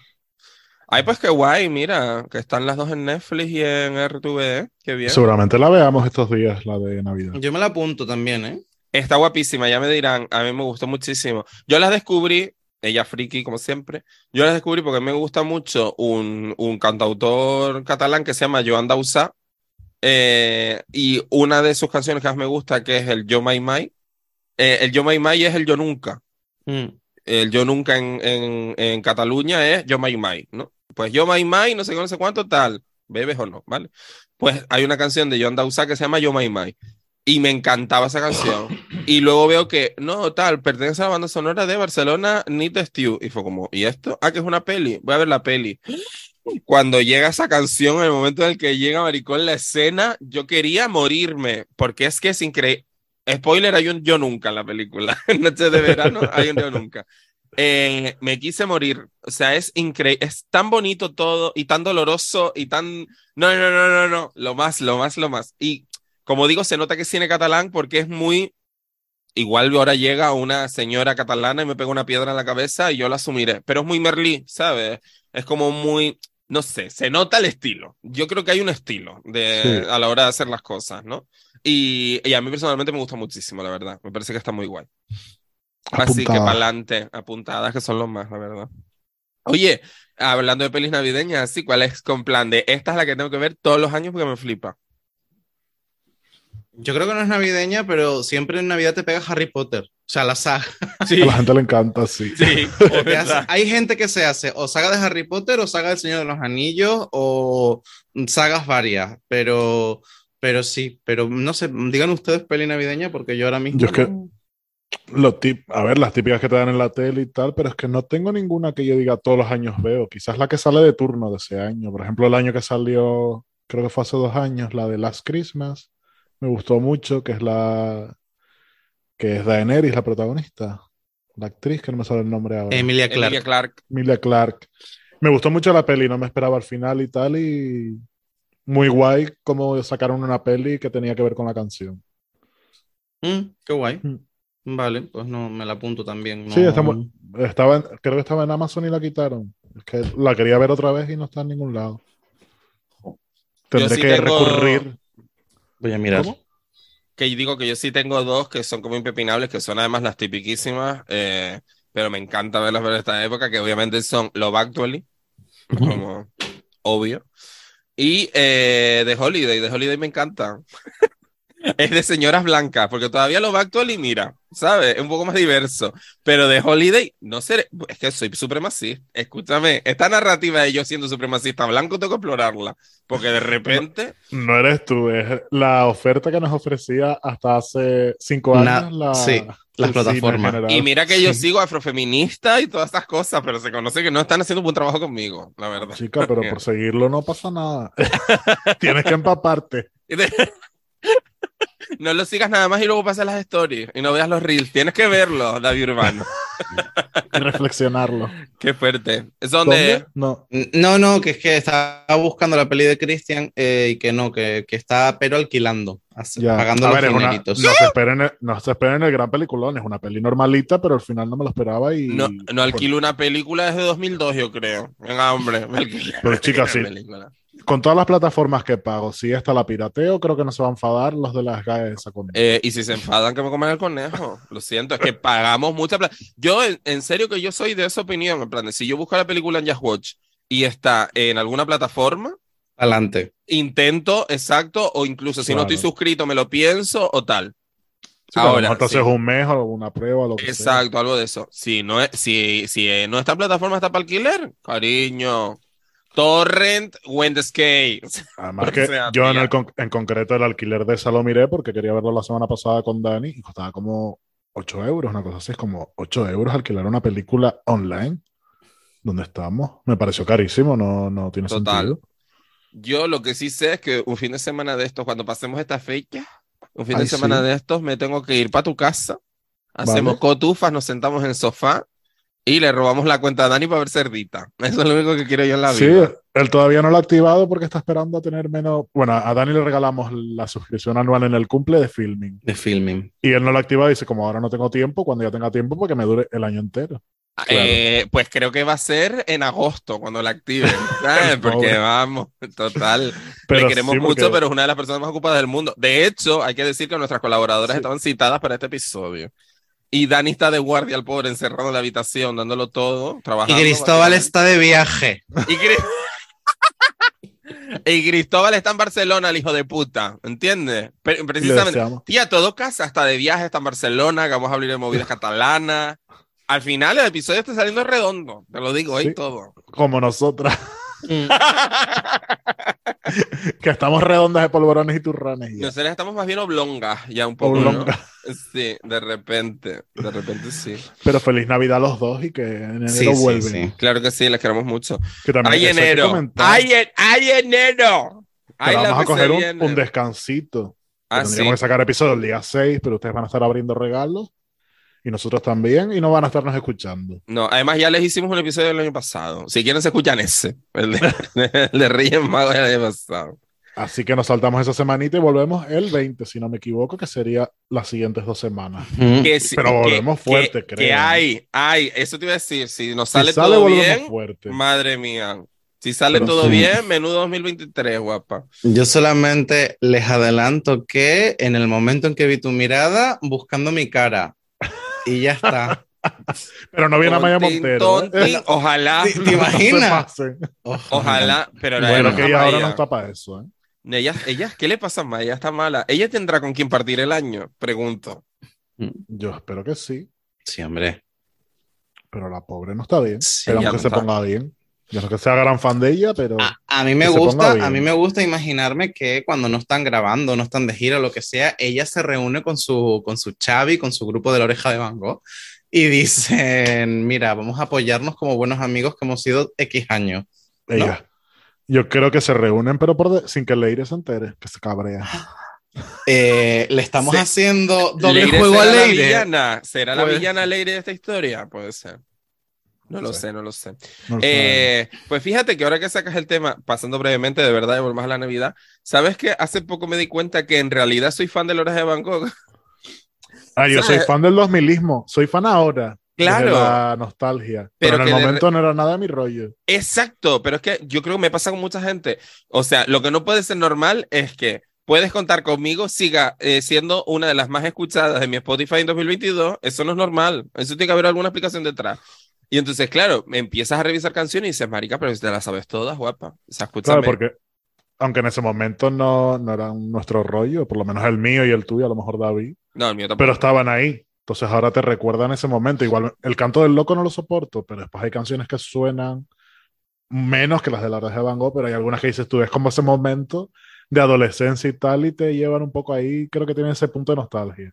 Ay, pues qué guay, mira, que están las dos en Netflix y en RTVE, qué bien. Seguramente la veamos estos días, la de Navidad. Yo me la apunto también, ¿eh? Está guapísima, ya me dirán, a mí me gustó muchísimo. Yo las descubrí, ella friki como siempre, yo las descubrí porque me gusta mucho un, un cantautor catalán que se llama Joan Dausà, eh, y una de sus canciones que más me gusta, que es el Yo Mai Mai, eh, el Yo Mai Mai es el Yo Nunca, Mm. el Yo Nunca en, en, en Cataluña es Yo Mai Mai, ¿no? Pues Yo Mai Mai, no sé qué, no sé cuánto, tal, bebes o no, ¿vale? Pues hay una canción de Joan Dausà que se llama Yo Mai Mai. Y me encantaba esa canción. Y luego veo que, no, tal, pertenece a la banda sonora de Barcelona, Need Stew. Y fue como, ¿y esto? Ah, que es una peli. Voy a ver la peli. Cuando llega esa canción, en el momento en el que llega Maricón la escena, yo quería morirme. Porque es que es increíble. Spoiler, hay un yo nunca en la película. Noche de verano, hay un yo nunca. Eh, me quise morir. O sea, es increíble. Es tan bonito todo y tan doloroso y tan. No, no, no, no, no. Lo más, lo más, lo más. Y como digo, se nota que es cine catalán porque es muy. Igual ahora llega una señora catalana y me pega una piedra en la cabeza y yo la asumiré. Pero es muy Merlí, ¿sabes? Es como muy. No sé, se nota el estilo. Yo creo que hay un estilo de, Sí. a la hora de hacer las cosas, ¿no? Y, y a mí personalmente me gusta muchísimo, la verdad. Me parece que está muy guay. Así que para adelante, apuntadas que son los más, la verdad. Oye, hablando de pelis navideñas, así, ¿cuál es con plan de esta es la que tengo que ver todos los años porque me flipa? Yo creo que no es navideña, pero siempre en Navidad te pega Harry Potter. O sea, la saga. Sí, A la gente le encanta, sí. sí. Hace- hay gente que se hace o saga de Harry Potter o saga del Señor de los Anillos o sagas varias, pero, pero sí, pero no sé, digan ustedes peli navideña porque yo ahora mismo... Yo es que- Lo tip- a ver, las típicas que te dan en la tele y tal, pero es que no tengo ninguna que yo diga todos los años veo. Quizás la que sale de turno de ese año. Por ejemplo, el año que salió, creo que fue hace dos años, la de Last Christmas. Me gustó mucho, que es la que es Daenerys, la protagonista. La actriz, que no me sale el nombre ahora. Emilia Clarke. Emilia Clarke. Emilia Clarke. Me gustó mucho la peli, no me esperaba al final y tal, y muy guay como sacaron una peli que tenía que ver con la canción. Mm, qué guay. Mm. Vale, pues no, me la apunto también. Sí, no- estaba en- creo que estaba en Amazon y la quitaron. Es que la quería ver otra vez y no está en ningún lado. Tendré sí que tengo- recurrir. Voy a mirar. ¿Cómo? Que yo digo que yo sí tengo dos que son como impepinables, que son además las tipiquísimas, eh, pero me encanta verlas ver esta época, que obviamente son Love Actually, como obvio, y eh, The Holiday. The Holiday me encanta. Es de señoras blancas, porque todavía Love Actually, mira, ¿sabes? Es un poco más diverso. Pero The Holiday, no sé, es que soy supremacista. Escúchame, esta narrativa de yo siendo supremacista blanco tengo que explorarla, porque de repente. No eres tú, es la oferta que nos ofrecía hasta hace cinco Na- años la, sí, las plataformas. Y mira que yo Sí. sigo afrofeminista y todas estas cosas, pero se conoce que no están haciendo un buen trabajo conmigo, la verdad. Chica, pero por seguirlo no pasa nada. Tienes que empaparte. No lo sigas nada más y luego pasas las stories y no veas los reels. Tienes que verlo, David Urbano. y reflexionarlo. Qué fuerte. Es donde. ¿Dónde? No. No, no, que es que estaba buscando la peli de Christian eh, y que no, que, que está pero alquilando, Ya. pagando A los ver, es una- dineritos. no, se esperen, el- no se esperen el gran peliculón, es una peli normalita, pero al final no me lo esperaba y... No, no alquilo una película desde 2002, yo creo. Venga, hombre. me alquilo Pero, chica, una sí. película. Con todas las plataformas que pago, si esta la pirateo, creo que no se va a enfadar los de las GAE esa conmigo. Eh, y si se enfadan, que me coman el conejo. Lo siento, es que pagamos mucha plata. Yo, en, en serio, que yo soy de esa opinión. En plan, de si yo busco la película en Just Watch y está en alguna plataforma, Adelante. intento, exacto, o incluso si no estoy suscrito, me lo pienso o tal. Sí, ahora, entonces sí. un mes o una prueba, lo que sea. Exacto, algo de eso. Si no, es, si, si eh, no está en plataforma, está para alquiler, cariño. Torrent, Wendy Además que sea, yo en, el con- en concreto el alquiler de esa lo miré porque quería verlo la semana pasada con Dani y costaba como 8 euros, una cosa así, es como 8 euros alquilar una película online. ¿Dónde estamos? Me pareció carísimo, no, no tiene Total. sentido. Yo lo que sí sé es que un fin de semana de estos, cuando pasemos esta fecha, un fin Ay, de semana sí. de estos, me tengo que ir para tu casa. Hacemos Vale. cotufas, nos sentamos en el sofá y le robamos la cuenta a Dani para ver cerdita. Eso es lo único que quiero yo en la Sí, vida. él todavía no lo ha activado porque está esperando a tener menos. Bueno, a Dani le regalamos la suscripción anual en el cumple de filming. De filming. Y él no lo ha activado y dice, como ahora no tengo tiempo, cuando ya tenga tiempo, porque me dure el año entero. Eh, pues creo que va a ser en agosto cuando la activen, ¿sabes? Porque vamos, total. Pero le queremos sí, porque- mucho, pero es una de las personas más ocupadas del mundo. De hecho, hay que decir que nuestras colaboradoras Sí. estaban citadas para este episodio. Y Dani está de guardia, el pobre, encerrado en la habitación, dándolo todo, Y trabajando. Cristóbal básicamente. está de viaje. Y, Cri- y Cristóbal está en Barcelona, el hijo de puta, ¿entiendes? Precisamente. Tía, todo casa, hasta de viaje, está en Barcelona, que vamos a hablar de movidas catalanas. Al final el episodio está saliendo redondo, te lo digo, ahí Sí. todo. Como nosotras, que estamos redondas de polvorones y turrones. ya. Nosotros estamos más bien oblongas, ya un poco, ¿no? Oblongas. Sí, de repente, de repente sí. Pero feliz Navidad a los dos y que en enero Sí, sí, vuelven. sí. Claro que sí, les queremos mucho. Que también ¡Ay, eso hay enero! comentar, ¡Ay, en- enero! que ¡Ay, vamos a coger un, descansito. Ah, tendríamos sí. que sacar episodio el día 6, pero ustedes van a estar abriendo regalos. Y nosotros también, y no van a estarnos escuchando. No, además ya les hicimos un episodio el año pasado. Si quieren se escuchan ese, el de, el de Reyes Magos del año pasado. Así que nos saltamos esa semanita y volvemos el 20, si no me equivoco, que sería las siguientes dos semanas. Que Pero que- volvemos fuerte, que, creo. Que hay, hay, eso te iba a decir, si nos sale, si sale, todo bien, fuerte. madre mía. Si sale Pero todo sí. bien, menudo 2023, guapa. Yo solamente les adelanto que en el momento en que vi tu mirada, buscando mi cara. Y ya está. Pero no viene a Maya Tontín, Montero. ¿eh? Ojalá, ¿Te- imaginas? ojalá, pero la Bueno, que ella ahora no está para eso. ¿eh? Ella, ella, ¿qué le pasa a Maya? Está mala. ¿Ella tendrá con quién partir el año? Pregunto. Yo espero que sí, Sí, hombre. pero la pobre no está bien. Sí, Esperamos ya que no se está. ponga bien. Yo no que sea gran fan de ella, pero A, a mí me gusta, a mí me gusta imaginarme que cuando no están grabando, no están de gira, lo que sea, ella se reúne con su, con su Chavi, con su grupo de la oreja de Van Gogh, y dicen, mira, vamos a apoyarnos como buenos amigos que hemos sido X años. ella. Yo creo que se reúnen, pero por de- sin que Leire se entere, que se cabrea. Eh, le estamos Sí. haciendo doble ¿Leire juego a será la Leire. villana? ¿Será la Puede- villana Leire de esta historia? Puede ser. No lo sé, no lo sé. No Eh, pues fíjate que ahora que sacas el tema, pasando brevemente de verdad y volvemos a la Navidad, ¿sabes que hace poco me di cuenta que en realidad soy fan de Loras de Bangkok? Ah, yo soy ¿sabes? fan del 2000ismo. Soy fan ahora. Claro. la nostalgia. Pero Pero, en el de momento no era nada de mi rollo. Exacto, pero es que yo creo que me pasa con mucha gente. O sea, lo que no puede ser normal es que puedes contar conmigo, siga eh, siendo una de las más escuchadas de mi Spotify en 2022. Eso no es normal. Eso tiene que haber alguna explicación detrás. Y entonces, claro, empiezas a revisar canciones y dices, marica, pero si te las sabes todas, guapa. O sea. Claro, porque aunque en ese momento no, no eran nuestro rollo, por lo menos el mío y el tuyo, a lo mejor David, No, el mío tampoco. pero estaban ahí. Entonces ahora te recuerdan ese momento. Igual el canto del loco no lo soporto, pero después hay canciones que suenan menos que las de la Oreja de Van Gogh, pero hay algunas que dices tú, es como ese momento de adolescencia y tal, y te llevan un poco ahí, creo que tiene ese punto de nostalgia.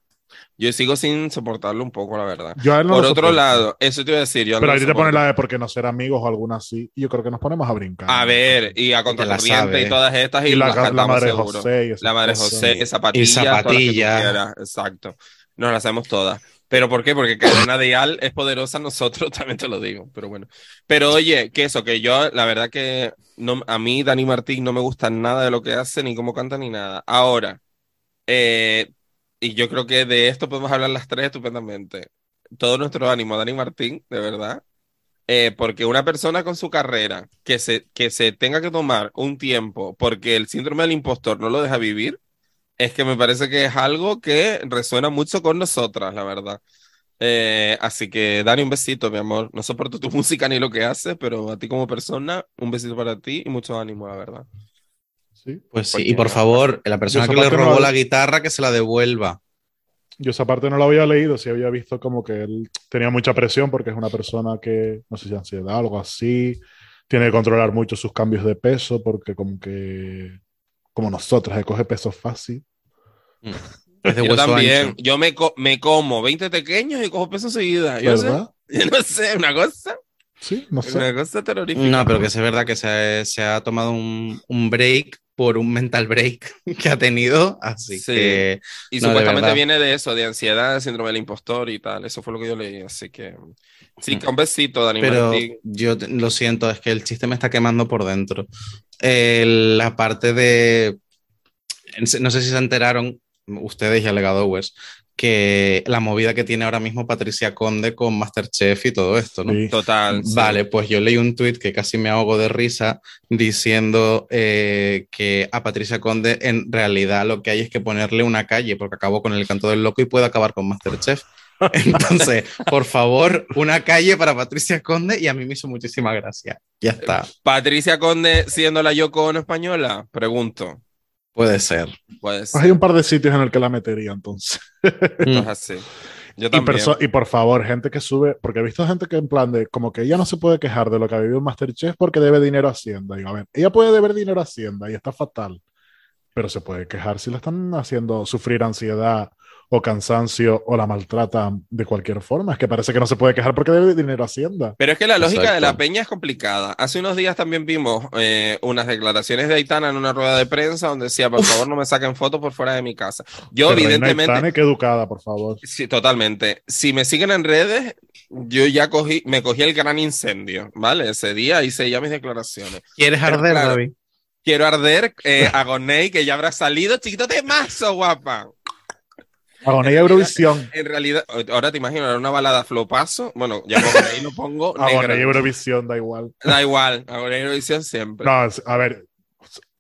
Yo sigo sin soportarlo un poco, la verdad. Yo no Por otro lado, eso te iba a decir. Yo no Pero te soporto. pone la de por qué no ser amigos o alguna así, y yo creo que nos ponemos a brincar. A ver, y a la contracorriente y todas estas, y, y la, las la madre seguro. José. y La madre. José, zapatillas, Y tú zapatilla. Exacto. Nos las hacemos todas. ¿Pero por qué? Porque Cadena Dial es poderosa, nosotros también te lo digo, pero bueno. Pero oye, que eso, que yo, la verdad que no, a mí, Dani Martín, no me gusta nada de lo que hace, ni cómo canta, ni nada. Ahora, eh, y yo creo que de esto podemos hablar las tres estupendamente. Todo nuestro ánimo Dani Martín, de verdad. Eh, porque una persona con su carrera que se, que se tenga que tomar un tiempo porque el síndrome del impostor no lo deja vivir, es que me parece que es algo que resuena mucho con nosotras, la verdad. Eh, así que Dani, un besito, mi amor. No soporto tu música ni lo que haces, pero a ti como persona, un besito para ti y mucho ánimo, la verdad. Sí. Pues sí, Porque y por favor, la persona que le parte no robó la- la guitarra, que se la devuelva. Yo esa parte no la había leído, sí había visto como que él tenía mucha presión porque es una persona que, no sé si ansiedad o algo así, tiene que controlar mucho sus cambios de peso porque como que, como nosotras, que coge peso fácil. Es de Yo hueso también, ancho. yo me, co- me como 20 pequeños y cojo peso enseguida. Yo sé, ¿Verdad? yo no sé, una cosa. Sí, no sé. Una cosa terrorífica. No, pero que es verdad que se ha, se ha tomado un, un break por un mental break que ha tenido, así Sí. que Y No, de supuestamente verdad. viene de eso, de ansiedad, síndrome del impostor y tal. Eso fue lo que yo leí. Así que. Sí, que un besito, Dani Pero Martín. yo lo siento, es que el chiste me está quemando por dentro. El- la parte de. No sé si se enteraron ustedes y Alegadores que la movida que tiene ahora mismo Patricia Conde con Masterchef y todo esto, ¿no? Sí. Total. sí. Vale, pues yo leí un tuit que casi me ahogo de risa diciendo eh, que a Patricia Conde en realidad lo que hay es que ponerle una calle porque acabó con el canto del loco y puede acabar con Masterchef. Entonces, por favor, una calle para Patricia Conde y a mí me hizo muchísima gracia. Ya está, Patricia Conde siendo la Yoko Ono española, pregunto. Puede ser. Pues, Pues hay un par de sitios en el que la metería entonces. esto es Mm. así. Yo Y, también. perso- y por favor, gente que sube, porque he visto gente que en plan de, como que ella no se puede quejar de lo que ha vivido en Masterchef porque debe dinero a Hacienda. Digo, a ver, ella puede deber dinero a Hacienda y está fatal, pero se puede quejar si la están haciendo sufrir ansiedad o cansancio o la maltratan de cualquier forma. Es que parece que no se puede quejar porque debe dinero a Hacienda. Pero es que la lógica de la peña es complicada. Hace unos días también vimos eh, unas declaraciones de Aitana en una rueda de prensa donde decía, por favor, no me saquen fotos por fuera de mi casa. Yo, evidentemente, Aitana, que educada, por favor. sí, totalmente. Si me siguen en redes, yo ya cogí, me cogí el gran incendio, ¿vale? Ese día hice ya mis declaraciones. ¿Quieres Pero arder, claro. David? Quiero arder eh, a Gonei, que ya habrá salido. Chiquito de mazo, guapa. Agonía Eurovisión. En realidad, ahora te imagino, era una balada flopazo. Bueno, ya por ahí lo pongo Agonía. Eurovisión, da igual. Da igual, Agonía Eurovisión siempre. No, a ver,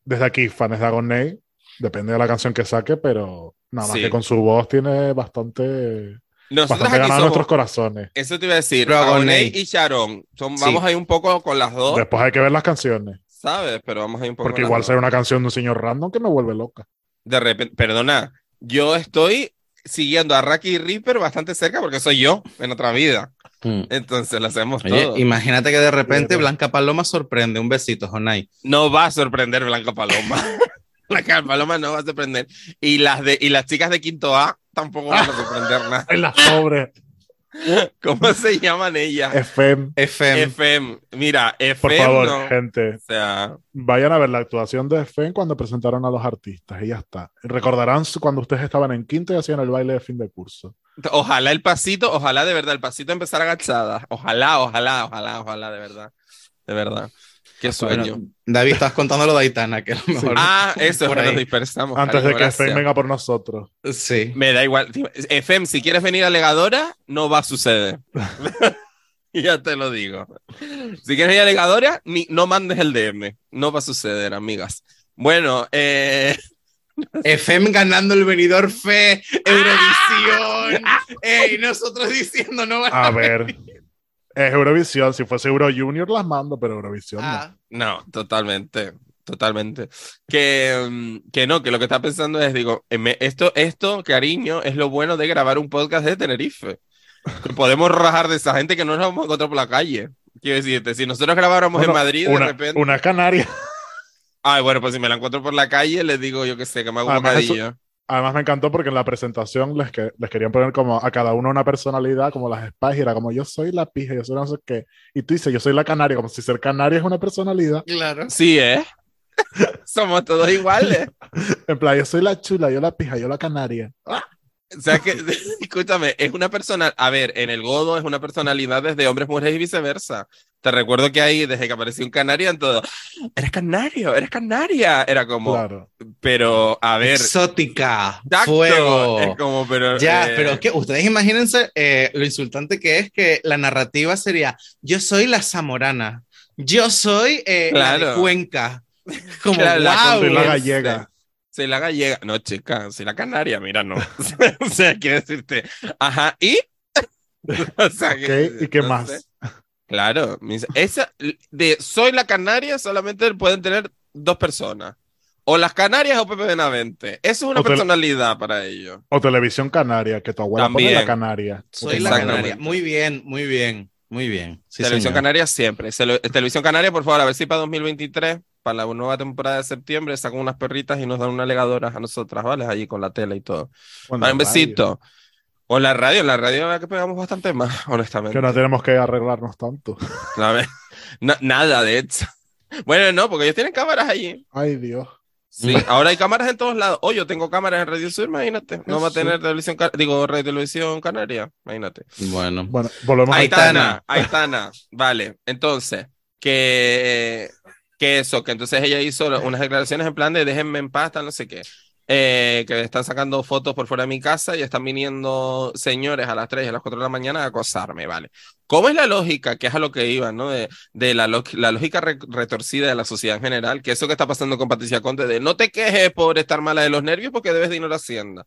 desde aquí, fans de Agoney, depende de la canción que saque, pero nada más Sí. que con su voz tiene bastante, Nosotros bastante aquí ganado somos, nuestros corazones. eso te iba a decir, Pero Agoney y Sharon. Son, Sí. Vamos ahí un poco con las dos, Después hay que ver las canciones, ¿sabes? Pero vamos ahí un poco porque igual será una canción de un señor random que me vuelve loca. De repente, perdona, yo estoy siguiendo a Raki Reaper bastante cerca porque soy yo en otra vida. Mm. Entonces lo hacemos Oye, todo. imagínate que de repente Blanca Paloma sorprende. Un besito, Jonay. No va a sorprender Blanca Paloma. Blanca Paloma no va a sorprender. Y las, de, y las chicas de quinto A tampoco van a sorprender nada. Ay, las pobres. ¿Cómo se llaman ellas? FM. FM. FM. Mira, FM Por favor, no. gente, O sea, vayan a ver la actuación de FM cuando presentaron a los artistas y ya está. Recordarán cuando ustedes estaban en quinto y hacían el baile de fin de curso. ojalá el pasito, ojalá de verdad el pasito empezar agachada. Ojalá, ojalá, ojalá, ojalá, de verdad. De verdad. Qué sueño. Bueno, David, estás contando lo de Aitana, que a lo mejor. ah, eso es por que nos ahí. dispersamos. Antes de que. FM venga por nosotros. Sí. Me da igual. FM, si quieres venir a Legadora, no va a suceder. ya te lo digo. Si quieres ir a Legadora, ni, no mandes el DM. No va a suceder, amigas. Bueno, eh, FM ganando el venidor fe, Eurovisión. Ey, nosotros diciendo no van A ver, es Eurovisión. Si fuese Euro Junior las mando, pero Eurovisión no. Ah, no, totalmente. Totalmente. Que, mm, que no, que lo que está pensando es, digo, eh, esto, esto, cariño, es lo bueno de grabar un podcast de Tenerife. Que podemos rajar de esa gente que no nos vamos a encontrar por la calle. Quiero decirte, si nosotros grabáramos Bueno, en Madrid, una, de repente. una canaria. Ay, bueno, pues si me la encuentro por la calle, les digo yo que sé, que me hago un Además, eso- bocadillo. Además me encantó porque en la presentación les, que, les querían poner como a cada uno una personalidad, como las spies, y era como yo soy la pija, yo soy no sé qué. Y tú dices, yo soy la canaria, como si ser canaria es una personalidad. claro. Sí, ¿eh? Somos todos iguales. En plan, yo soy la chula, yo la pija, yo la canaria. O sea que, escúchame, es una persona, a ver, en el Godo es una personalidad desde hombres, mujeres y viceversa. Te recuerdo que ahí, desde que apareció un canario, en todo, eres canario, eres canaria. Era como, Claro. pero, a ver, Exótica. Fuego. Es como, pero. Ya, eh, pero es que ustedes imagínense eh, lo insultante que es que la narrativa sería: Yo soy la zamorana, yo soy eh, la de Claro. Cuenca. Como, Claro, la wow. La Este, gallega. Soy la gallega. No, chica, soy la canaria, mira, no. o sea, quiero decirte, ajá, y. o sea, Ok, ¿y qué no más? sé. Claro, mis- esa de soy la canaria solamente pueden tener dos personas. O las Canarias o Pepe Benavente. Eso es una O te- personalidad para ellos. O televisión canaria, que tu abuela pone También. la canaria. Soy la canaria. Muy bien, muy bien, muy bien. Sí, Televisión señor. Canaria siempre. Televisión Canaria, por favor, a ver si para 2023, para la nueva temporada de septiembre, sacan unas perritas y nos dan una legadora a nosotras, ¿vale? Allí con la tela y todo. Bueno, Vale, un radio. besito. O la radio, en la radio la verdad que pegamos bastante más, honestamente. Que no tenemos que arreglarnos tanto. A ver, na- nada, de hecho. Bueno, no, porque ellos tienen cámaras allí. Ay, Dios. Sí, ahora hay cámaras en todos lados. Oh, yo tengo cámaras en Radio Sur, imagínate. No va a tener televisión, digo, radio televisión canaria, imagínate. Bueno. Bueno, volvemos a Aitana, Aitana, vale. Entonces, que, que eso, que entonces ella hizo unas declaraciones en plan de déjenme en paz, no sé qué. Eh, que están sacando fotos por fuera de mi casa y están viniendo señores a las 3 y a las 4 de la mañana a acosarme, ¿vale? ¿Cómo es la lógica, que es a lo que iban, ¿no? De, de la, la lógica re- retorcida de la sociedad en general, que eso que está pasando con Patricia Conte, de no te quejes por estar mala de los nervios porque debes dinero a Hacienda.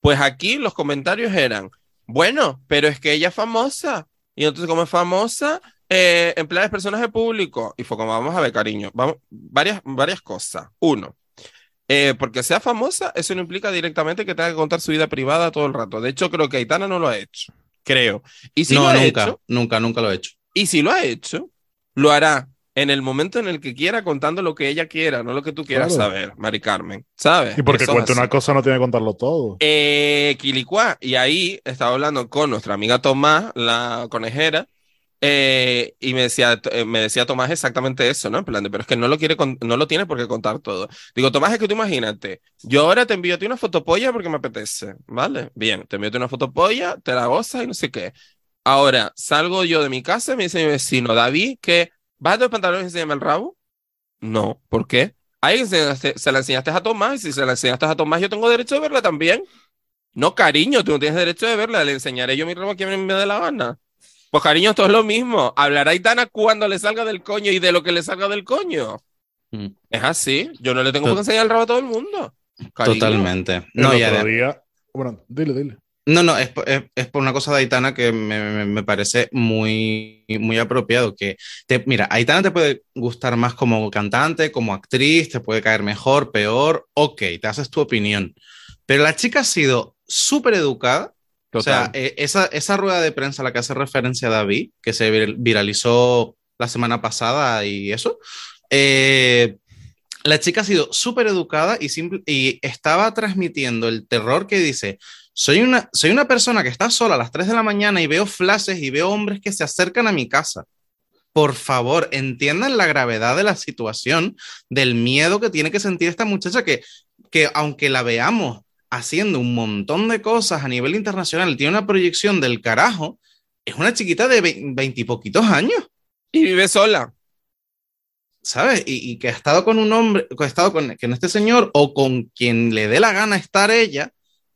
Pues aquí los comentarios eran, bueno, pero es que ella es famosa. Y entonces, como es famosa, eh, emplea de personaje público. Y fue como, vamos a ver, cariño, vamos, varias, varias cosas. Uno, eh, porque sea famosa, eso no implica directamente que tenga que contar su vida privada todo el rato. De hecho, creo que Aitana no lo ha hecho. Creo. Y si lo no, ha nunca, hecho, nunca, nunca lo he hecho. y si lo ha hecho, lo hará en el momento en el que quiera, contando lo que ella quiera, no lo que tú quieras Claro. saber, Mari Carmen. ¿Sabes? Y porque Eso cuenta una cosa no tiene que contarlo todo. Eh, Quilicua, y ahí estaba hablando con nuestra amiga Tomás, la conejera, eh, y me decía, eh, me decía Tomás exactamente eso, ¿no? En plan pero es que no lo quiere, no lo tiene por qué contar todo. Digo, Tomás, es que tú imagínate, yo ahora te envío a ti una fotopolla porque me apetece, ¿vale? Bien, te envío a ti una fotopolla, te la gozas y no sé qué. Ahora, salgo yo de mi casa y me dice mi vecino, David, que ¿vas a los pantalones y enséñame el rabo? No, ¿por qué? Ahí enseñaste- se la enseñaste a Tomás y si se la enseñaste a Tomás, yo tengo derecho de verla también. No, cariño, tú no tienes derecho de verla, le enseñaré yo mi rabo a quien me dé la gana. Pues cariño, todo es lo mismo. Hablará Aitana cuando le salga del coño y de lo que le salga del coño. Mm, Es así. Yo no le tengo To- por qué enseñar el rabo a todo el mundo. Cariño. Totalmente. El No, y otro adem- día. Bueno, dile, dile. No, no, es, por- es, es por una cosa de Aitana que me, me- me parece muy, muy apropiado. Que te, mira, Aitana te puede gustar más como cantante, como actriz, te puede caer mejor, peor, ok, te haces tu opinión. Pero la chica ha sido súper educada. O sea, eh, esa, esa rueda de prensa a la que hace referencia David, que se vir- viralizó la semana pasada y eso, eh, la chica ha sido súper educada y, simple- y estaba transmitiendo el terror que dice, soy una, soy una persona que está sola a las 3 de la mañana y veo flashes y veo hombres que se acercan a mi casa. Por favor, entiendan la gravedad de la situación, del miedo que tiene que sentir esta muchacha que, que aunque la veamos haciendo un montón de cosas a nivel internacional, tiene una proyección del carajo, es una chiquita de veintipoquitos años. Y vive sola. ¿sabes? Y, y que ha estado con un hombre, que ha estado con, con este señor o con quien le dé la gana estar ella,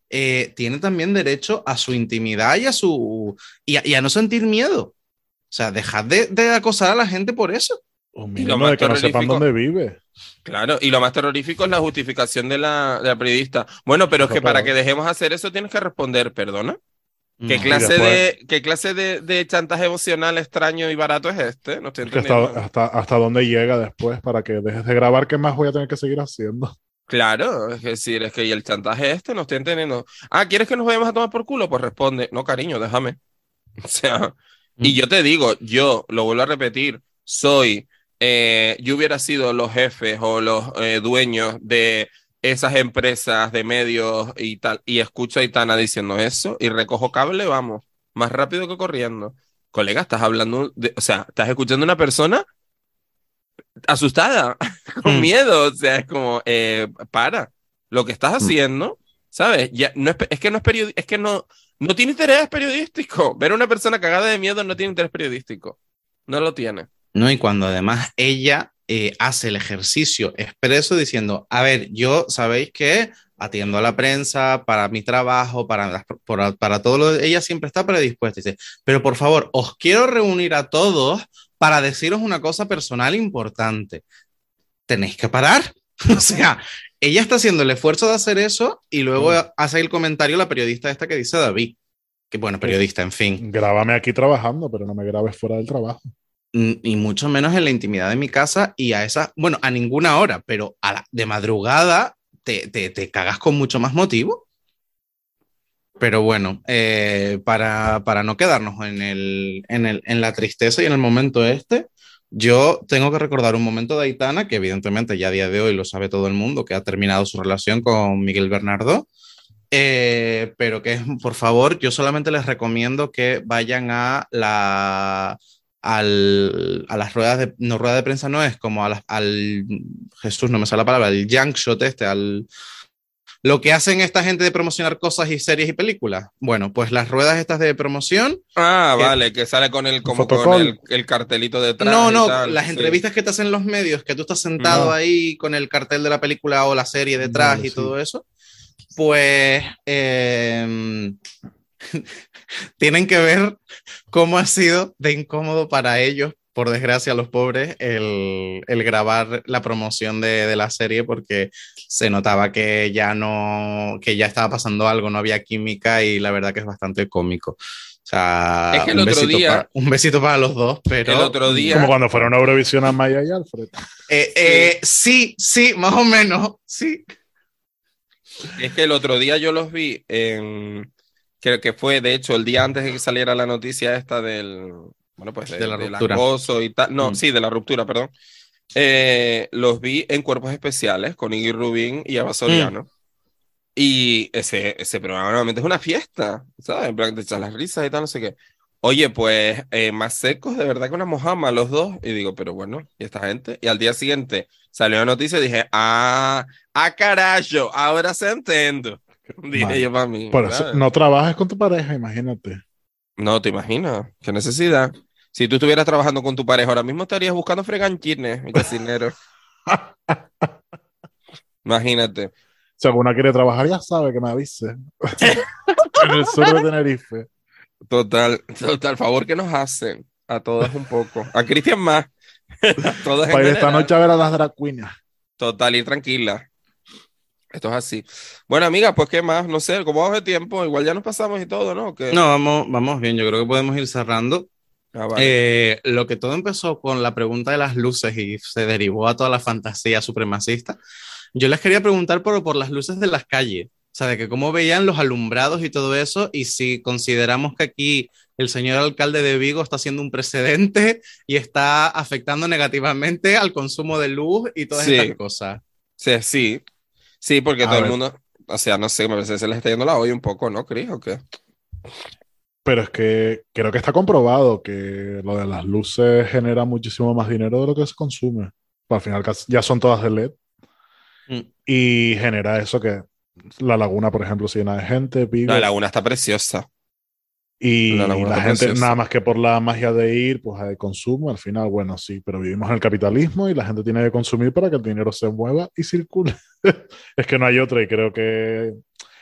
eh, tiene también derecho a su intimidad y a, su, y a, y a no sentir miedo. O sea, dejad de, de acosar a la gente por eso. De que no sepan dónde vive. Claro, y lo más terrorífico es la justificación de la, de la periodista. Bueno, pero es que para que dejemos hacer eso tienes que responder, perdona. ¿Qué No. clase, después- de, ¿Qué clase de, de chantaje emocional extraño y barato es este? No estoy Que hasta, entendiendo. hasta, hasta dónde llega después para que dejes de grabar, ¿qué más voy a tener que seguir haciendo? Claro, es decir, es que y el chantaje este no estoy entendiendo. Ah, ¿quieres que nos vayamos a tomar por culo? Pues responde, no, cariño, déjame. O sea, y Mm. yo te digo, yo lo vuelvo a repetir, soy, eh, yo hubiera sido los jefes o los eh, dueños de esas empresas de medios y tal, y escucho a Itana diciendo eso y recojo cable, vamos, más rápido que corriendo. Colega, estás hablando, de, o sea, estás escuchando a una persona asustada, con Mm. miedo, o sea, es como, eh, para, lo que estás haciendo, ¿sabes? Ya, no es, es que no es periodi- es que no, no tiene interés periodístico. Ver a una persona cagada de miedo no tiene interés periodístico. No lo tiene. No, y cuando además ella eh, hace el ejercicio expreso diciendo, a ver, yo sabéis que atiendo a la prensa para mi trabajo, para, para, para todo lo ella siempre está predispuesta. Dice, pero por favor, os quiero reunir a todos para deciros una cosa personal importante. Tenéis que parar. O sea, ella está haciendo el esfuerzo de hacer eso y luego hace el comentario la periodista esta que dice David. Que bueno, periodista, en fin. Grábame aquí trabajando, pero no me grabes fuera del trabajo. Y mucho menos en la intimidad de mi casa y a esa, bueno, a ninguna hora, pero a la- de madrugada te, te, te cagas con mucho más motivo. Pero bueno, eh, para, para no quedarnos en, el, en, el, en la tristeza y en el momento este, yo tengo que recordar un momento de Aitana, que evidentemente ya a día de hoy lo sabe todo el mundo, que ha terminado su relación con Miguel Bernardo. Eh, pero que por favor, yo solamente les recomiendo que vayan a la al, a las ruedas de, no rueda de prensa no es como a al, Jesús, no me sale la palabra, el junk shot este, al, lo que hacen esta gente de promocionar cosas y series y películas. Bueno, pues las ruedas estas de promoción. Ah, vale, que sale con el, como con el, el, cartelito detrás. No, no, las entrevistas que te hacen los medios, que tú estás sentado ahí con el cartel de la película o la serie detrás y todo eso. Pues eh, tienen que ver cómo ha sido de incómodo para ellos, por desgracia, los pobres, el, el grabar la promoción de, de, la serie porque se notaba que ya no, que ya estaba pasando algo, no había química y la verdad que es bastante cómico. O sea, es que el un, otro besito día, para, un besito para los dos, pero... El otro día... Como cuando fueron a Eurovisión a Maya y Alfred. Eh, eh, sí, sí, más o menos, sí. Es que el otro día yo los vi en creo que fue de hecho el día antes de que saliera la noticia esta del, bueno, pues de, De la del ruptura. acoso y tal, no, Mm. sí, de la ruptura, perdón. Eh, los vi en Cuerpos Especiales con Iggy Rubín y Eva Soriano. Y ese, ese programa normalmente es una fiesta, ¿sabes? En plan, te echas las risas y tal, no sé qué. Oye, pues eh, más secos de verdad que una mojama los dos. Y digo, pero bueno, ¿y esta gente? Y al día siguiente salió la noticia y dije, ah, ah, carajo, ahora se entiendo. Dije Vale. yo para mí. Por eso, ¿sabes? no trabajes con tu pareja, imagínate. No, te imaginas, qué necesidad. Si tú estuvieras trabajando con tu pareja ahora mismo estarías buscando freganchines y cocineros. Imagínate. Si alguna quiere trabajar, ya sabe que me avise. en el sur de Tenerife. Total, total, favor que nos hacen a todas un poco. A Cristian más. A todas Para esta noche a ver a las drag queens. Total, y tranquila. Esto es así. Bueno, amiga, pues qué más, no sé, ¿cómo vamos de tiempo? Igual ya nos pasamos y todo, ¿no? ¿Qué? No, vamos, vamos bien, yo creo que podemos ir cerrando. Ah, vale. Eh, lo que todo empezó con la pregunta de las luces y se derivó a toda la fantasía supremacista. Yo les quería preguntar por, por las luces de las calles, o sea, de que cómo veían los alumbrados y todo eso, y si consideramos que aquí el señor alcalde de Vigo está haciendo un precedente y está afectando negativamente al consumo de luz y todas Sí. estas cosas. Sí, sí, sí, porque A todo el mundo, o sea, no sé, me parece que se les está yendo la olla un poco, ¿no, Cris? ¿O qué? Pero es que creo que está comprobado que lo de las luces genera muchísimo más dinero de lo que se consume. Pues al final ya son todas de LED. Mm. Y genera eso que la laguna, por ejemplo, se llena de gente, Vigo, La laguna está preciosa. Y la gente, preciosa. nada más que por la magia de ir, pues al consumo, al final, bueno, sí, pero vivimos en el capitalismo y la gente tiene que consumir para que el dinero se mueva y circule. es que no hay otra y creo que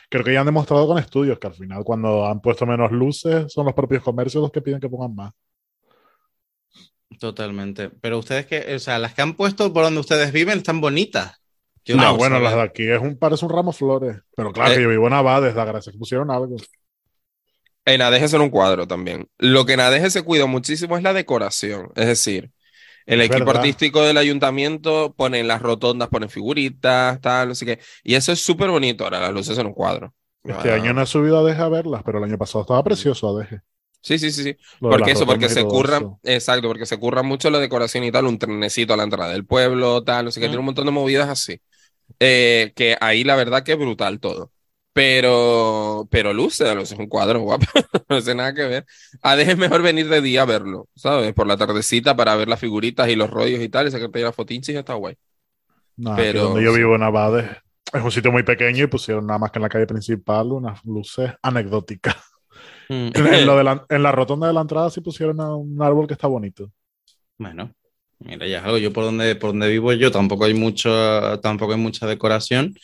creo que ya han demostrado con estudios que al final cuando han puesto menos luces son los propios comercios los que piden que pongan más. Totalmente. Pero ustedes que, o sea, las que han puesto por donde ustedes viven están bonitas. Yo No, no, Ah, bueno, las de aquí es un, parece un ramo de flores. Pero claro, Eh. que yo vivo en Abades, la gracia que pusieron algo. En Adeje son un cuadro también. Lo que en Adeje se cuida muchísimo es la decoración. Es decir, el Es equipo verdad. artístico del ayuntamiento pone en las rotondas, pone figuritas, tal, no sé qué. Y eso es súper bonito. Ahora las luces son un cuadro. Este Ah. año no he subido a Deje a verlas, pero el año pasado estaba precioso a Deje. Sí, sí, sí, sí. Porque eso, porque se curran, eso. exacto, porque se curran mucho la decoración y tal, un trenecito a la entrada del pueblo, tal, no sé qué, Mm. tiene un montón de movidas así. Eh, que ahí la verdad que es brutal todo. Pero, pero luce, es un cuadro guapo, no sé nada que ver. A es mejor venir de día a verlo, ¿sabes? Por la tardecita para ver las figuritas y los rollos y tal, y sacarte las fotinchis está guay. No, Pero- donde yo vivo en Abades es un sitio muy pequeño y pusieron nada más que en la calle principal unas luces anecdóticas. Mm. En, en lo de la, en la rotonda de la entrada sí pusieron a un árbol que está bonito. Bueno, mira, ya es algo. Yo por donde, por donde vivo yo tampoco hay mucho, tampoco hay mucha decoración,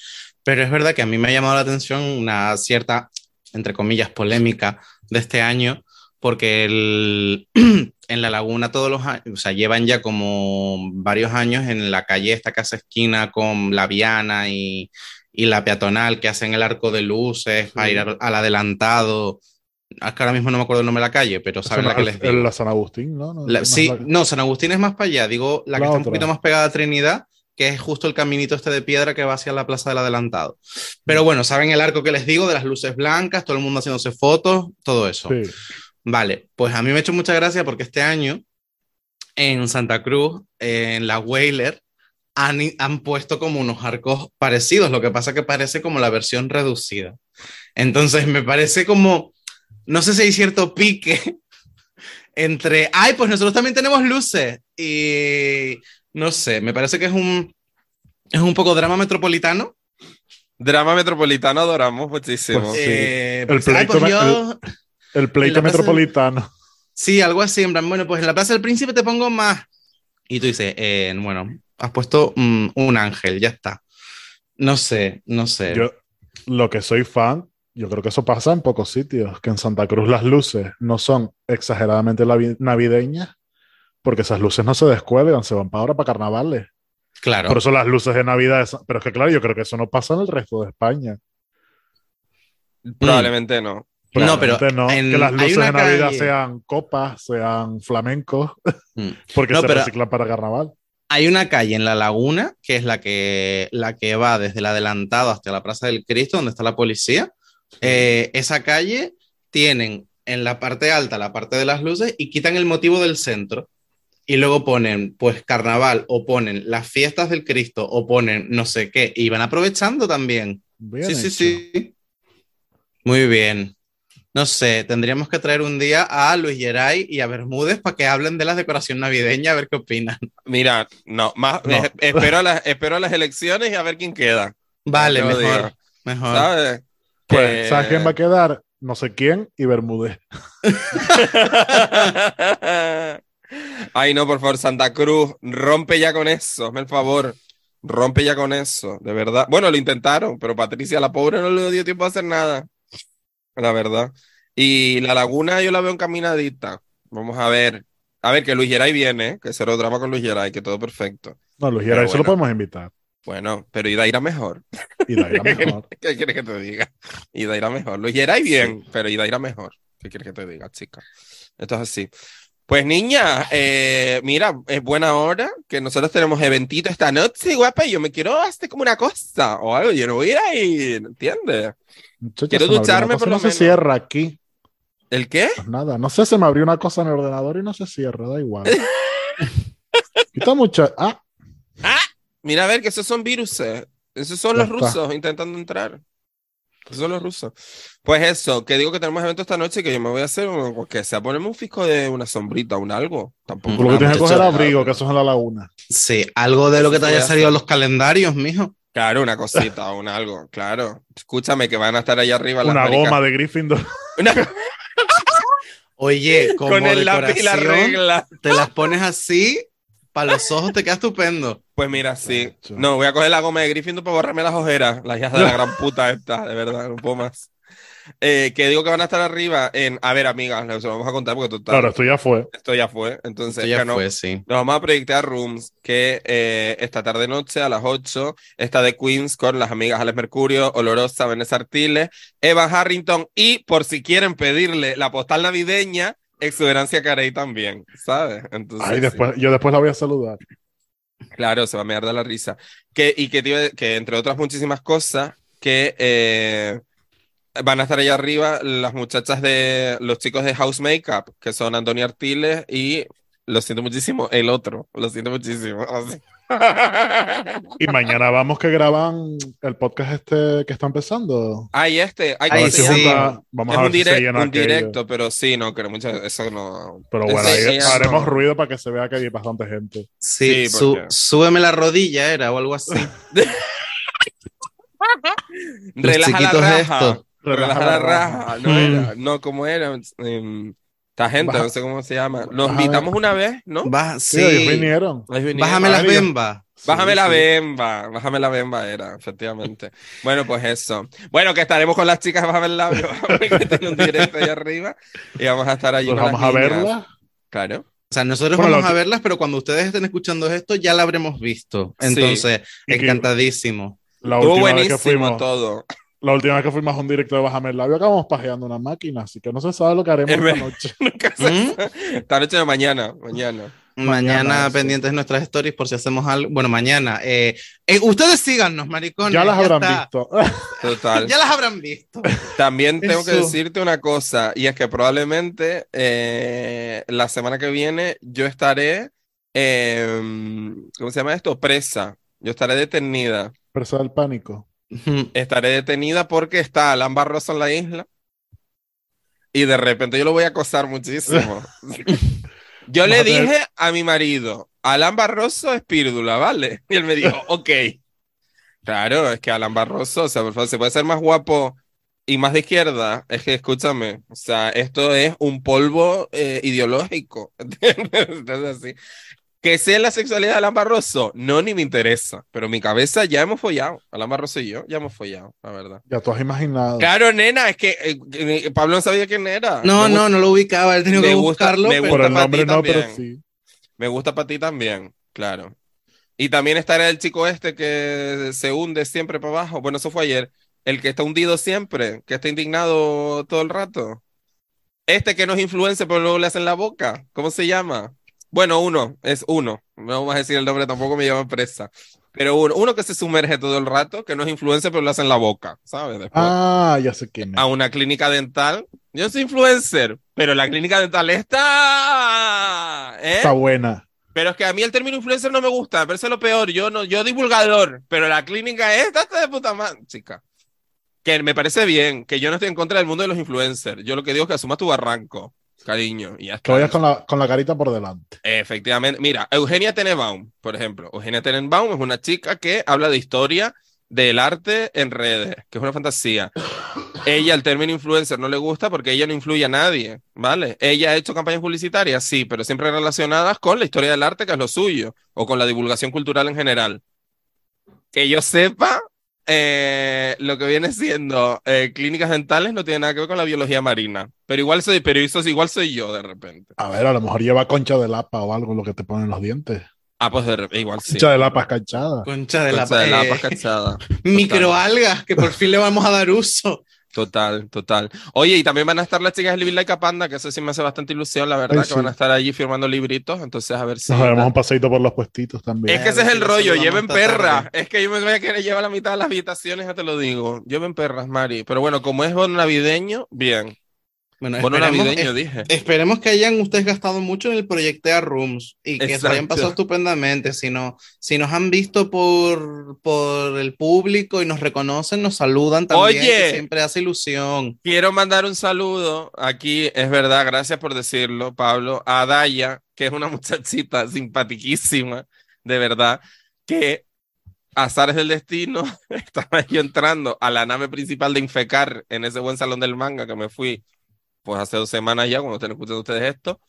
pero es verdad que a mí me ha llamado la atención una cierta, entre comillas, polémica de este año, porque el- en la laguna todos los años, o sea, llevan ya como varios años en la calle esta hace esquina con la Viana y, y la peatonal, que hacen el arco de luces para ir al, al adelantado. Es que ahora mismo no me acuerdo el nombre de la calle, pero saben la que les digo. La San Agustín, ¿no? No, La- sí, la- no, San Agustín es más para allá, digo, la, que La está un otra. poquito más pegada a Trinidad, que es justo el caminito este de piedra que va hacia la Plaza del Adelantado. Pero bueno, saben el arco que les digo, de las luces blancas, todo el mundo haciéndose fotos, todo eso. Sí. Vale, pues a mí me ha hecho mucha gracia porque este año en Santa Cruz, en la Whaler, han, han puesto como unos arcos parecidos, lo que pasa que parece como la versión reducida. Entonces me parece como, no sé si hay cierto pique entre, ay, pues nosotros también tenemos luces y no sé, me parece que es un, es un poco drama metropolitano. Drama metropolitano adoramos muchísimo. Pues sí. Eh, El pues, ay, pleito pues yo- El pleito metropolitano. Sí, algo así, en plan, bueno, pues en la Plaza del Príncipe te pongo más. Y tú dices, eh, bueno, has puesto mm, un ángel, ya está. No sé, no sé. Yo, lo que soy fan, yo creo que eso pasa en pocos sitios, que en Santa Cruz las luces no son exageradamente navideñas, porque esas luces no se descuelgan, se van para ahora para carnavales. claro. Por eso las luces de Navidad, es- pero es que claro, yo creo que eso no pasa en el resto de España. Probablemente no. No, pero Probablemente no, en- que las luces de Navidad calle- sean copas, sean flamencos, Mm. porque No, se pero- reciclan para carnaval. Hay una calle en La Laguna, que es la que, la que va desde el adelantado hasta la Plaza del Cristo, donde está la policía. Eh, esa calle tienen en la parte alta la parte de las luces y quitan el motivo del centro. Y luego ponen, pues, carnaval, o ponen las fiestas del Cristo, o ponen no sé qué, y van aprovechando también. Bien sí, sí, hecho. sí. Muy bien. No sé, tendríamos que traer un día a Luis Geray y a Bermúdez para que hablen de la decoración navideña, a ver qué opinan. Mira, no, más, No. eh, espero, a las, espero a las elecciones y a ver quién queda. Vale, mejor, digo. mejor. ¿Sabes? Pues, Que- ¿sabes quién va a quedar? No sé quién y Bermúdez. Ay, no, por favor, Santa Cruz, rompe ya con eso, hazme el favor. Rompe ya con eso, de verdad. Bueno, lo intentaron, pero Patricia, la pobre, no le dio tiempo a hacer nada. La verdad. Y la laguna yo la veo encaminadita. Vamos a ver. A ver, que Luis Geray viene, ¿eh? que cero drama con Luis Geray, que todo perfecto. No, Luis Pero Geray se lo podemos invitar. Bueno, pero Ida irá mejor. La mejor. ¿Qué quieres que te diga? Ida irá mejor. Luis Geray bien, pero Ida irá mejor. ¿Qué quieres que te diga, chica? Esto es así. Pues niña, eh, mira, es buena hora que nosotros tenemos eventito esta noche, guapa, y yo me quiero hacer como una cosa o algo, yo no voy a ir, ¿entiendes? Muchacha, Quiero se ducharme por lo no se menos. cierra aquí. ¿El qué? Pues nada, no sé, se me abrió una cosa en el ordenador y no se cierra, da igual. Quita mucho. Ah, Mira, a ver, que esos son viruses. Esos son Ya los está. rusos intentando entrar. Esos son los rusos. Pues eso, que digo que tenemos evento esta noche que yo me voy a hacer, o que sea ponerme un fisco de una sombrita, un algo. Tampoco. lo que tienes que coger abrigo, que eso es en la laguna. Sí, algo de lo que te Eso haya a salido en los calendarios, mijo. Claro, una cosita, un algo, claro. Escúchame, que van a estar ahí arriba las Una goma de Gryffindor. Una- Oye, como con el lápiz y la decoración, regla. te las pones así, para los ojos te queda estupendo. Pues mira, sí. No, voy a coger la goma de Gryffindor para borrarme las ojeras. Las hijas de la gran puta esta, de verdad, no puedo más. Eh, que digo que van a estar arriba en... A ver, amigas, nos lo vamos a contar porque total, Claro, esto ya fue. esto ya fue. Entonces, Esto ya no- fue, sí. Nos vamos a proyectar Rooms, que eh, esta tarde noche a las 8 está de Queens con las amigas Alex Mercurio, Olorosa, Vanessa Artiles, Eva Harrington y por si quieren pedirle la postal navideña, Exuberancia Carey también, ¿sabes? Entonces, Ay, sí. después, yo después la voy a saludar. Claro, se va a mear de la risa. Que, y que, que entre otras muchísimas cosas, que eh, van a estar allá arriba las muchachas de los chicos de House Makeup, que son Antonio Artiles y, lo siento muchísimo, el otro, lo siento muchísimo. Y mañana vamos que graban el podcast este que está empezando. Ay, este, vamos Es a ver un, si se direct- llena un aquello. directo, pero sí, no, creo mucho, eso no. Pero bueno, ahí haremos no. ruido para que se vea que hay bastante gente. Sí, Sí, su- súbeme la rodilla, era, o algo así. Relaja la raja. Relaja la raja. No Mm. era, no, ¿cómo era? Em, Esta gente, Baja- no sé cómo se llama. Nos Bájame- invitamos una vez, ¿no? Baja- Sí, ellos sí. vinieron. Ahí vinieron. Bájame Dios. bembas. Bájame Sí, la sí. bemba, bájame la bemba era, efectivamente. Bueno, pues eso. Bueno, que estaremos con las chicas de Bájame el labio, que un directo ahí arriba, y vamos a estar allí Pues con vamos las a niñas. verla. Claro. O sea, nosotros Bueno, vamos a verlas, pero cuando ustedes estén escuchando esto ya la habremos visto. Sí. Entonces, que- encantadísimo. La Estuvo última vez que buenísimo fuimos, todo. La última vez que fuimos a un directo de Bájame el labio, acabamos pajeando una máquina, así que no se sabe lo que haremos Es esta noche. ¿Mm? Esta noche o mañana, mañana. Mañana, Mañana, sí. pendientes de nuestras stories por si hacemos algo. Bueno, mañana. eh, eh, ustedes síganos, maricones. Ya las habrán está. visto. Total. Ya las habrán visto. También tengo que decirte una cosa, y es que probablemente eh, la semana que viene yo estaré, em, ¿cómo se llama esto? Presa, Yo estaré detenida. Presa del pánico. Estaré detenida porque está Alan Barroso en la isla. Y de repente yo lo voy a acosar muchísimo. yo le dije a mi marido, Alan Barroso es pírdula, ¿vale? Y él me dijo, ok. Claro, es que Alan Barroso, o sea, por favor, se puede ser más guapo y más de izquierda. Es que escúchame, o sea, esto es un polvo eh, ideológico. Entonces, así. Que sea la sexualidad de Alan Barroso, no ni me interesa, pero mi cabeza ya hemos follado. Alan Barroso y yo ya hemos follado, la verdad. Ya tú has imaginado. Claro, nena, es que eh, eh, Pablo no sabía quién era. No, Me no, gusta- no lo ubicaba, él tenía que gusta- buscarlo. me pero- Por el para nombre ti no, pero también. sí. Me gusta para ti también, claro. Y también estará el chico este que se hunde siempre para abajo. Bueno, eso fue ayer. El que está hundido siempre, que está indignado todo el rato. Este que no es influencer, pero luego le hacen la boca. ¿Cómo se llama? Bueno, uno, es uno. No vamos a decir el nombre, tampoco me lleva presa. Pero uno, uno que se sumerge todo el rato, que no es influencer, pero le hacen la boca, ¿sabes? Después Ah, ya sé quién es. a una clínica dental. Yo soy influencer, pero la clínica dental está. ¿eh? Está buena. Pero es que a mí el término influencer no me gusta, me parece lo peor. Yo no, yo divulgador, pero la clínica esta está de puta madre, chica. Que me parece bien, que yo no estoy en contra del mundo de los influencers. Yo lo que digo es que asumas tu barranco, cariño, y ya Que está. vayas con la, con la carita por delante. Efectivamente. Mira, Eugenia Tenenbaum, por ejemplo. Eugenia Tenenbaum es una chica que habla de historia del arte en redes, que es una fantasía. Ella, el término influencer no le gusta porque ella no influye a nadie, ¿vale? Ella ha hecho campañas publicitarias, sí, pero siempre relacionadas con la historia del arte, que es lo suyo, o con la divulgación cultural en general. Que yo sepa, eh, lo que viene siendo eh, clínicas dentales no tiene nada que ver con la biología marina. Pero igual soy, pero eso es- igual soy yo de repente. A ver, a lo mejor lleva concha de lapa o algo lo que te ponen en los dientes. Ah, pues de repente, igual sí. Concha de lapa escarchada. Concha de Concha de la eh, cachada. microalgas, que por fin le vamos a dar uso. Total, total. Oye, y también van a estar las chicas de Living Like a Panda, que eso sí me hace bastante ilusión, la verdad, Ay, que van a estar allí firmando libritos, entonces a ver si... Nos daremos un paseito por los puestitos también. Es que ese es el Lo rollo, lleven perras. Es que yo me voy a querer llevar la mitad de las habitaciones, ya te lo digo. Lleven perras, Mari. Pero bueno, como es navideño, bien. Bueno, Bono navideño, es- dije. esperemos que hayan ustedes gastado mucho en el Proyectea Rooms y que se hayan pasado estupendamente. Si, no, si nos han visto por, por el público y nos reconocen, nos saludan también, Oye. que siempre hace ilusión. Quiero mandar un saludo aquí, es verdad, gracias por decirlo, Pablo, a Daya, que es una muchachita simpatiquísima, de verdad, que azares del destino, estaba yo entrando a la nave principal de Infecar en ese buen salón del manga que me fui, pues hace dos semanas ya, cuando estén escuchando ustedes esto,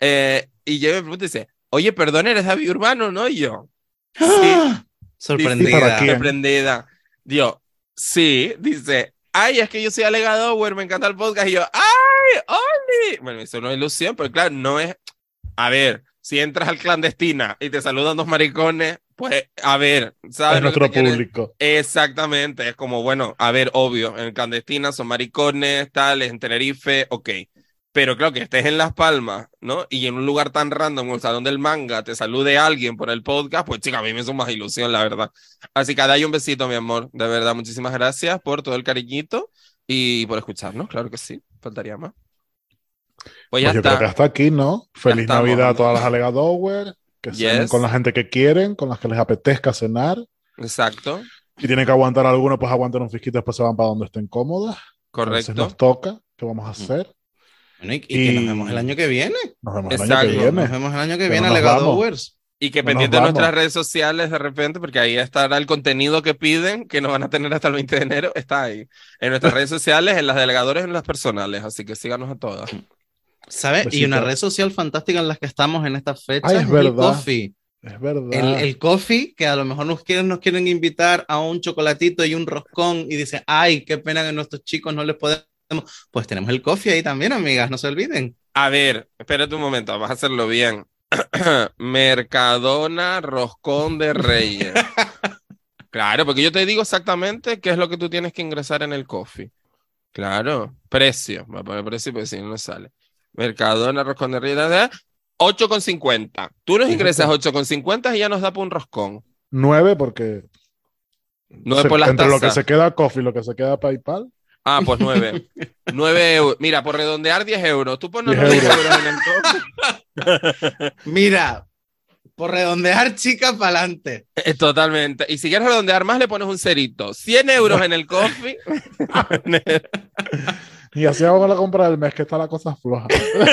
eh, y yo me pregunto y dice, oye, perdón, eres David Urbano, ¿no? Y yo, ¡Ah! ¿Y para Sorprendida. quién? sorprendida. Yo, sí, dice, ay, es que yo soy alegado, güey, me encanta el podcast. Y yo, ay, Oli. Bueno, me hizo una ilusión, pero claro, no es. A ver, si entras al clandestina y te saludan dos maricones, pues, a ver, ¿sabes? Es nuestro público. Exactamente, es como, bueno, a ver, obvio, en clandestina son maricones, tales, en Tenerife, ok. Pero claro, que estés en Las Palmas, ¿no? Y en un lugar tan random, como el Salón del Manga, te salude alguien por el podcast, pues chica, a mí me hizo más ilusión, la verdad. Así que dale un besito, mi amor. De verdad, muchísimas gracias por todo el cariñito y por escucharnos, claro que sí, faltaría más. Pues ya Pues yo creo está. que hasta aquí, ¿no? Feliz Navidad a todas las alegadower, que cenen Yes. con la gente que quieren, con las que les apetezca cenar. Exacto, Si tienen que aguantar alguno, pues aguanten un fisquito, después se van para donde estén cómodas. Correcto. nos toca. ¿Qué vamos a hacer? Bueno, y, y que nos Y- vemos el año que viene. Nos vemos el año Exacto. que Nos viene. vemos el año que Pero viene, nos Alegadowers. Y que No nos pendiente de nuestras redes sociales de repente, porque ahí estará el contenido que piden, que nos van a tener hasta el 20 de enero, está ahí. En nuestras redes sociales, en las delegadores, en las personales, así que síganos a todas. ¿Sabes? Y una red social fantástica en las que estamos en estas fechas Ay, es el verdad. Coffee. Es verdad. El, el coffee, que a lo mejor nos quieren, nos quieren invitar a un chocolatito y un roscón y dicen, ay, qué pena que nuestros chicos no les podemos. Pues tenemos el coffee ahí también, amigas, no se olviden. A ver, espérate un momento, vamos a hacerlo bien. Mercadona Roscón de Reyes. Claro, porque yo te digo exactamente qué es lo que tú tienes que ingresar en el coffee. Claro, precio. Voy a poner precio porque si no, no sale. Mercadona Roscón de. ¿eh? 8,50. Tú nos ingresas 8,50 y ya nos da por un roscón. Nueve, porque Nueve se- por las entre lo que se queda Coffee y lo que se queda PayPal. Ah, pues 9. 9 euros. Mira, por redondear 10 euros. Tú pones 10 9 euros. euros en el coffee. Mira, Por redondear, chicas, para adelante. Eh, Totalmente. Y si quieres redondear más, le pones un cerito. 100 euros en el coffee. Y así hago la compra del mes, que está la cosa floja.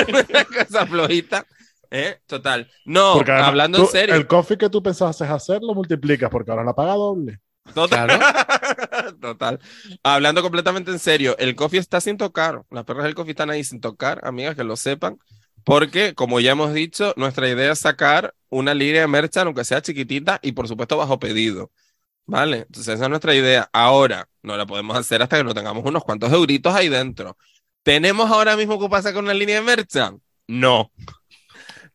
Una cosa flojita. ¿Eh? Total. No, Porque además, hablando tú- en serio. El coffee que tú pensabas hacer lo multiplicas porque ahora la paga doble. Total. Total. Hablando completamente en serio, el coffee está sin tocar. Las perras del coffee están ahí sin tocar, amigas, que lo sepan. Porque, como ya hemos dicho, nuestra idea es sacar una línea de merchan, aunque sea chiquitita, y por supuesto bajo pedido. ¿Vale? Entonces, esa es nuestra idea. Ahora, no la podemos hacer hasta que no tengamos unos cuantos euritos ahí dentro. ¿Tenemos ahora mismo que pasar con una línea de merchan? No.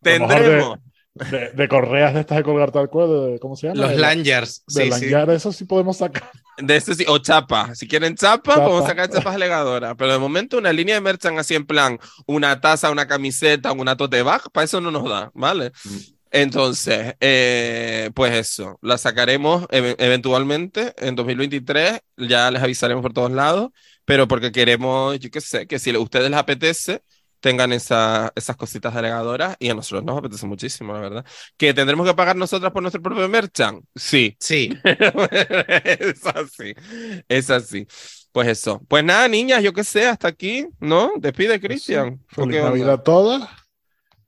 Tendremos. De, de correas de estas de colgarte al cuello, de- ¿cómo se llama? Los lanyards. De Sí, sí. eso sí podemos sacar. De eso sí, o chapa. Si quieren chapa, Chapa. podemos sacar chapas alegadoras. Pero de momento una línea de merchan así en plan, una taza, una camiseta, una tote bag, para eso no nos da, ¿vale? Mm. Entonces, eh, pues eso, la sacaremos ev- eventualmente en 2023, ya les avisaremos por todos lados, pero porque queremos, yo qué sé, que si a ustedes les apetece, tengan esa- esas cositas alegadoras y a nosotros nos apetece muchísimo, la verdad. ¿Que tendremos que pagar nosotras por nuestro propio merchan? Sí, Sí. es así, es así. Pues eso. Pues nada, niñas, yo qué sé, hasta aquí, ¿no? Despide, Cristian. ¿O Feliz? Navidad a todas.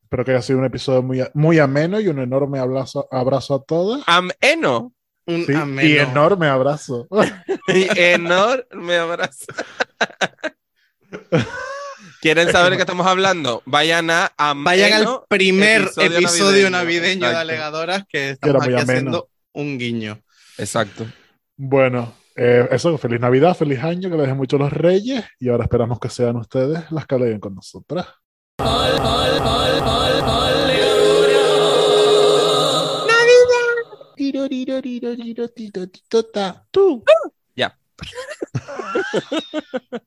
Espero que haya sido un episodio muy, muy ameno y un enorme abrazo, abrazo a todas. Am eno. Un Sí, ameno. y enorme abrazo. Y enorme abrazo. ¿Quieren saber de qué estamos hablando? Vayan a Ameno, Vayan al primer episodio episodio, navideño. navideño, de. Alegadoras que estamos aquí haciendo un guiño. Exacto. Bueno, eh, eso, feliz Navidad, feliz año, que les den mucho los reyes y ahora esperamos que sean ustedes las que aleguen con nosotras. Navidad. Ya.